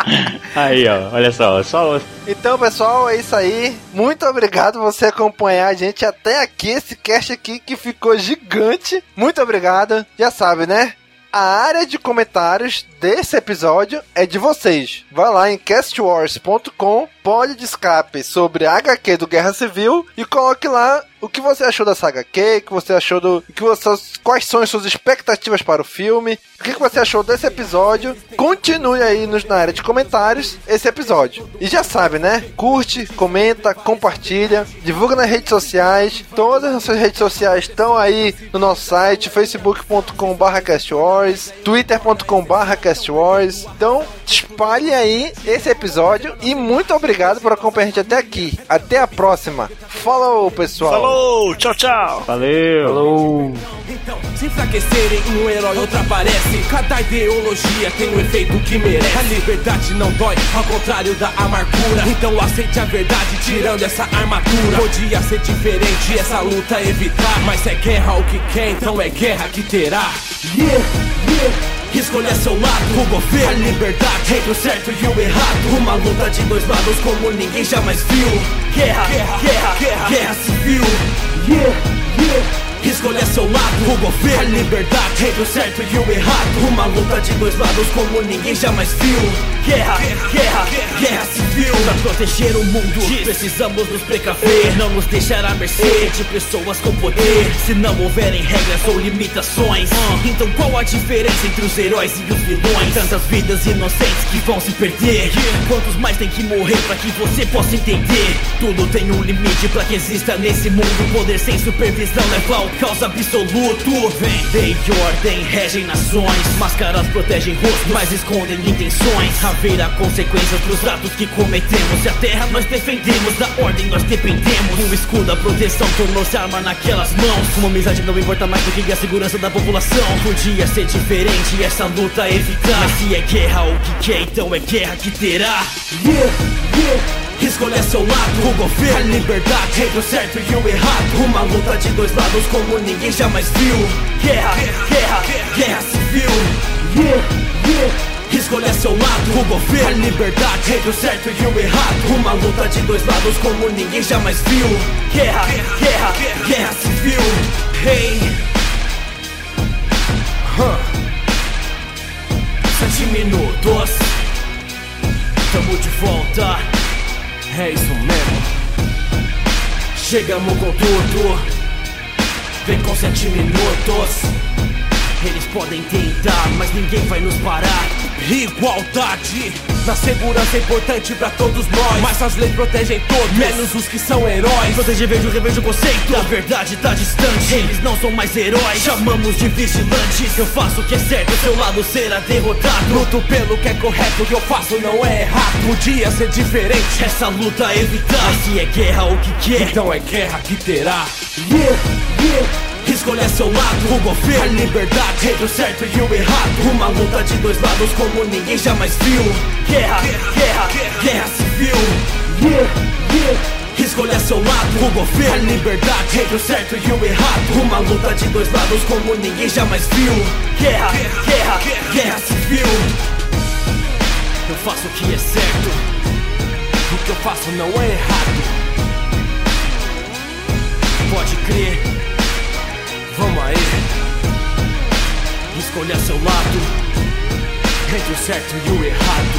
Aí, ó, olha só, só. Então, pessoal, é isso aí. Muito obrigado você acompanhar a gente até aqui, esse cast aqui que ficou gigante. Muito obrigado. Já sabe, né? A área de comentários desse episódio é de vocês. Vai lá em castwars.com, pode de escape sobre a HQ do Guerra Civil e coloque lá o que você achou da saga Q, o que você achou do. Que você, quais são as suas expectativas para o filme, o que você achou desse episódio. Continue aí nos, na área de comentários esse episódio. E já sabe, né? Curte, comenta, compartilha, divulga nas redes sociais. Todas as nossas redes sociais estão aí no nosso site, facebook.com.br castwars, twitter.com.br castwars. Então, espalhe aí esse episódio e muito obrigado por acompanhar a gente até aqui. Até a próxima. Falou, pessoal! Falou! Falou, tchau, tchau. Valeu. Falou. Então, se enfraquecerem, um herói outra aparece. Cada ideologia tem o um efeito que merece. A liberdade não dói, ao contrário da amargura. Então aceite a verdade, tirando essa armadura. Podia ser diferente, essa luta evitar. Mas é guerra o que quer, então é guerra que terá. Yeah, yeah. Escolha seu lado, o governo, a liberdade entre o certo e o errado. Uma luta de dois lados como ninguém jamais viu. Guerra, guerra, guerra, guerra, guerra civil. Yeah, yeah. Escolha seu lado, o governo, a liberdade entre o certo e o errado. Uma luta de dois lados como ninguém jamais viu. Guerra, guerra, guerra, civil. Pra proteger o mundo, precisamos nos precaver. Não nos deixar à mercê de pessoas com poder. Se não houverem regras ou limitações, então qual a diferença entre os heróis e os vilões? Tantas vidas inocentes que vão se perder. Quantos mais tem que morrer pra que você possa entender? Tudo tem um limite pra que exista nesse mundo. Poder sem supervisão leva ao caos absoluto. Vem, lei e ordem regem nações. Máscaras protegem rostos, mas escondem intenções. Haverá consequências pros atos que cometemos. Se a terra nós defendemos, da ordem nós dependemos. O escudo, a proteção tornou-se arma naquelas mãos. Uma amizade não importa mais do que a segurança da população. Podia ser diferente, essa luta evitar. Mas se é guerra o que quer, então é guerra que terá. Yeah, yeah. Escolha seu lado, o governo, a liberdade entre o certo e o errado. Uma luta de dois lados como ninguém jamais viu. Guerra, guerra, guerra civil. Yeah, yeah. Escolha seu lado, o governo, a liberdade entre o certo e o errado. Uma luta de dois lados como ninguém jamais viu. Guerra, guerra, guerra civil. Hey. Huh. Sete minutos. Tamo de volta. É isso mesmo. Chegamos com tudo. Vem com sete minutos. Eles podem tentar, mas ninguém vai nos parar. Igualdade na segurança é importante pra todos nós. Mas as leis protegem todos, menos os que são heróis. Proteger, vejo, revejo o conceito. A verdade tá distante, eles não são mais heróis. Chamamos de vigilantes. Eu faço o que é certo, seu lado será derrotado. Luto pelo que é correto, o que eu faço não é errado. Podia ser diferente, essa luta é evitar. Mas se é guerra o que quer, então é guerra que terá. Yeah, yeah. Escolha seu lado, o governo, a liberdade entre o certo e o errado. Uma luta de dois lados como ninguém jamais viu. Guerra, guerra, guerra civil. Yeah, yeah. Escolha seu lado, o governo, a liberdade entre o certo e o errado. Uma luta de dois lados como ninguém jamais viu. Guerra, guerra, guerra civil. Eu faço o que é certo, o que eu faço não é errado. Pode crer. Escolha seu lado. Entre o certo e o errado.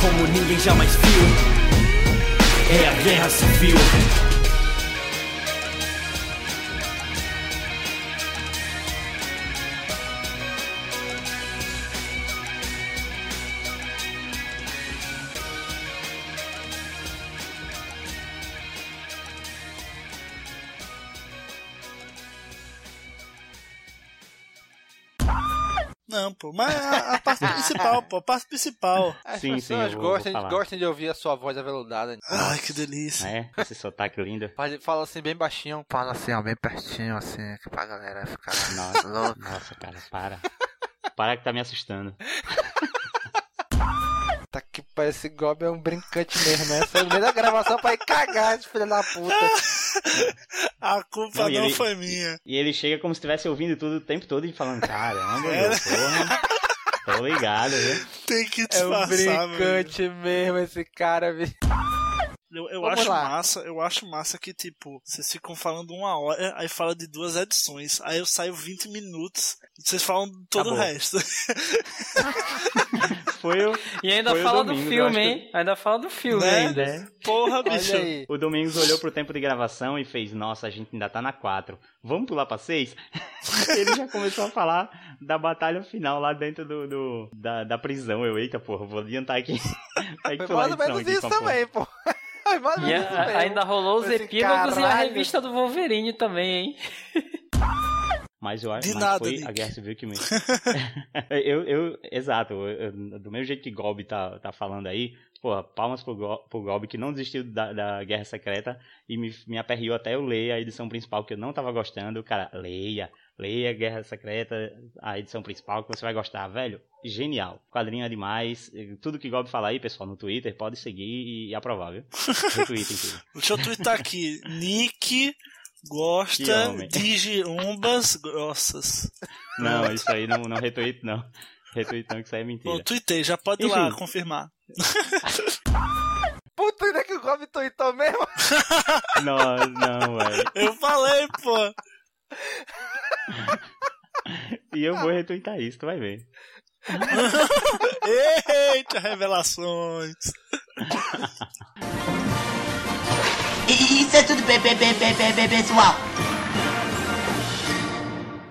Como ninguém jamais viu. É a guerra civil. Pô, mas a, a parte principal, pô, a parte principal. As Sim, sim, pessoas vou- gostam, gostam de ouvir a sua voz aveludada. Ai, que delícia. É, esse sotaque lindo. Fala- Fala assim bem baixinho. Fala assim, ó, bem pertinho, assim, que pra galera ficar Nossa, louca. nossa, cara, para. Para que tá me assustando. Tá que parece que Gob é um brincante mesmo, né? Saiu no meio da gravação pra ir cagar, esse filho da puta. A culpa Não, não, ele- foi minha. E ele chega como se estivesse ouvindo tudo o tempo todo e falando, caramba, meu, porra. Tô ligado, viu? Tem que É um disfarçar, brincante mesmo esse cara, viu? Eu, eu Vamos acho lá. massa, eu acho massa que, tipo, vocês ficam falando uma hora, aí fala de duas edições, aí eu saio 20 minutos, e vocês falam todo o Acabou. resto. Foi o, E ainda Foi o fala Domingos, do filme, hein? Ainda fala do filme Né? ainda. né? Porra, bicho. O Domingos olhou pro tempo de gravação e fez, nossa, a gente ainda tá na 4. Vamos pular pra 6? Ele já começou a falar da batalha final lá dentro do, do- da, da prisão. Eu, eita, porra, vou adiantar aqui. Vai Foi mais ou menos isso pra porra. também, E a- ainda rolou os epílogos e a revista do Wolverine também, hein? Mas eu acho nada, foi Nick. a Guerra Civil que me. eu, eu, exato, eu- do mesmo jeito que Gob tá, tá falando aí, porra, palmas pro, Go, pro Gob que não desistiu da, da Guerra Secreta e me, me aperriou até eu ler a edição principal que eu não tava gostando. Cara, leia, leia Guerra Secreta, a edição principal que você vai gostar, velho. Genial. Quadrinho é demais. Tudo que Gob falar aí, pessoal, no Twitter, pode seguir e, aprovar, viu? Retweetem tudo. Deixa eu twittar aqui. Nick gosta de girombas grossas. Não, isso aí não, não retweet, não. Retweet não, que isso aí é mentira. Bom, tuitei, já pode ir lá confirmar. Puta, ainda que o Gob tweetou mesmo. Não, não, velho. Eu falei, pô. E eu vou retweetar isso, tu vai ver. Eita, revelações. Isso é tudo, pessoal.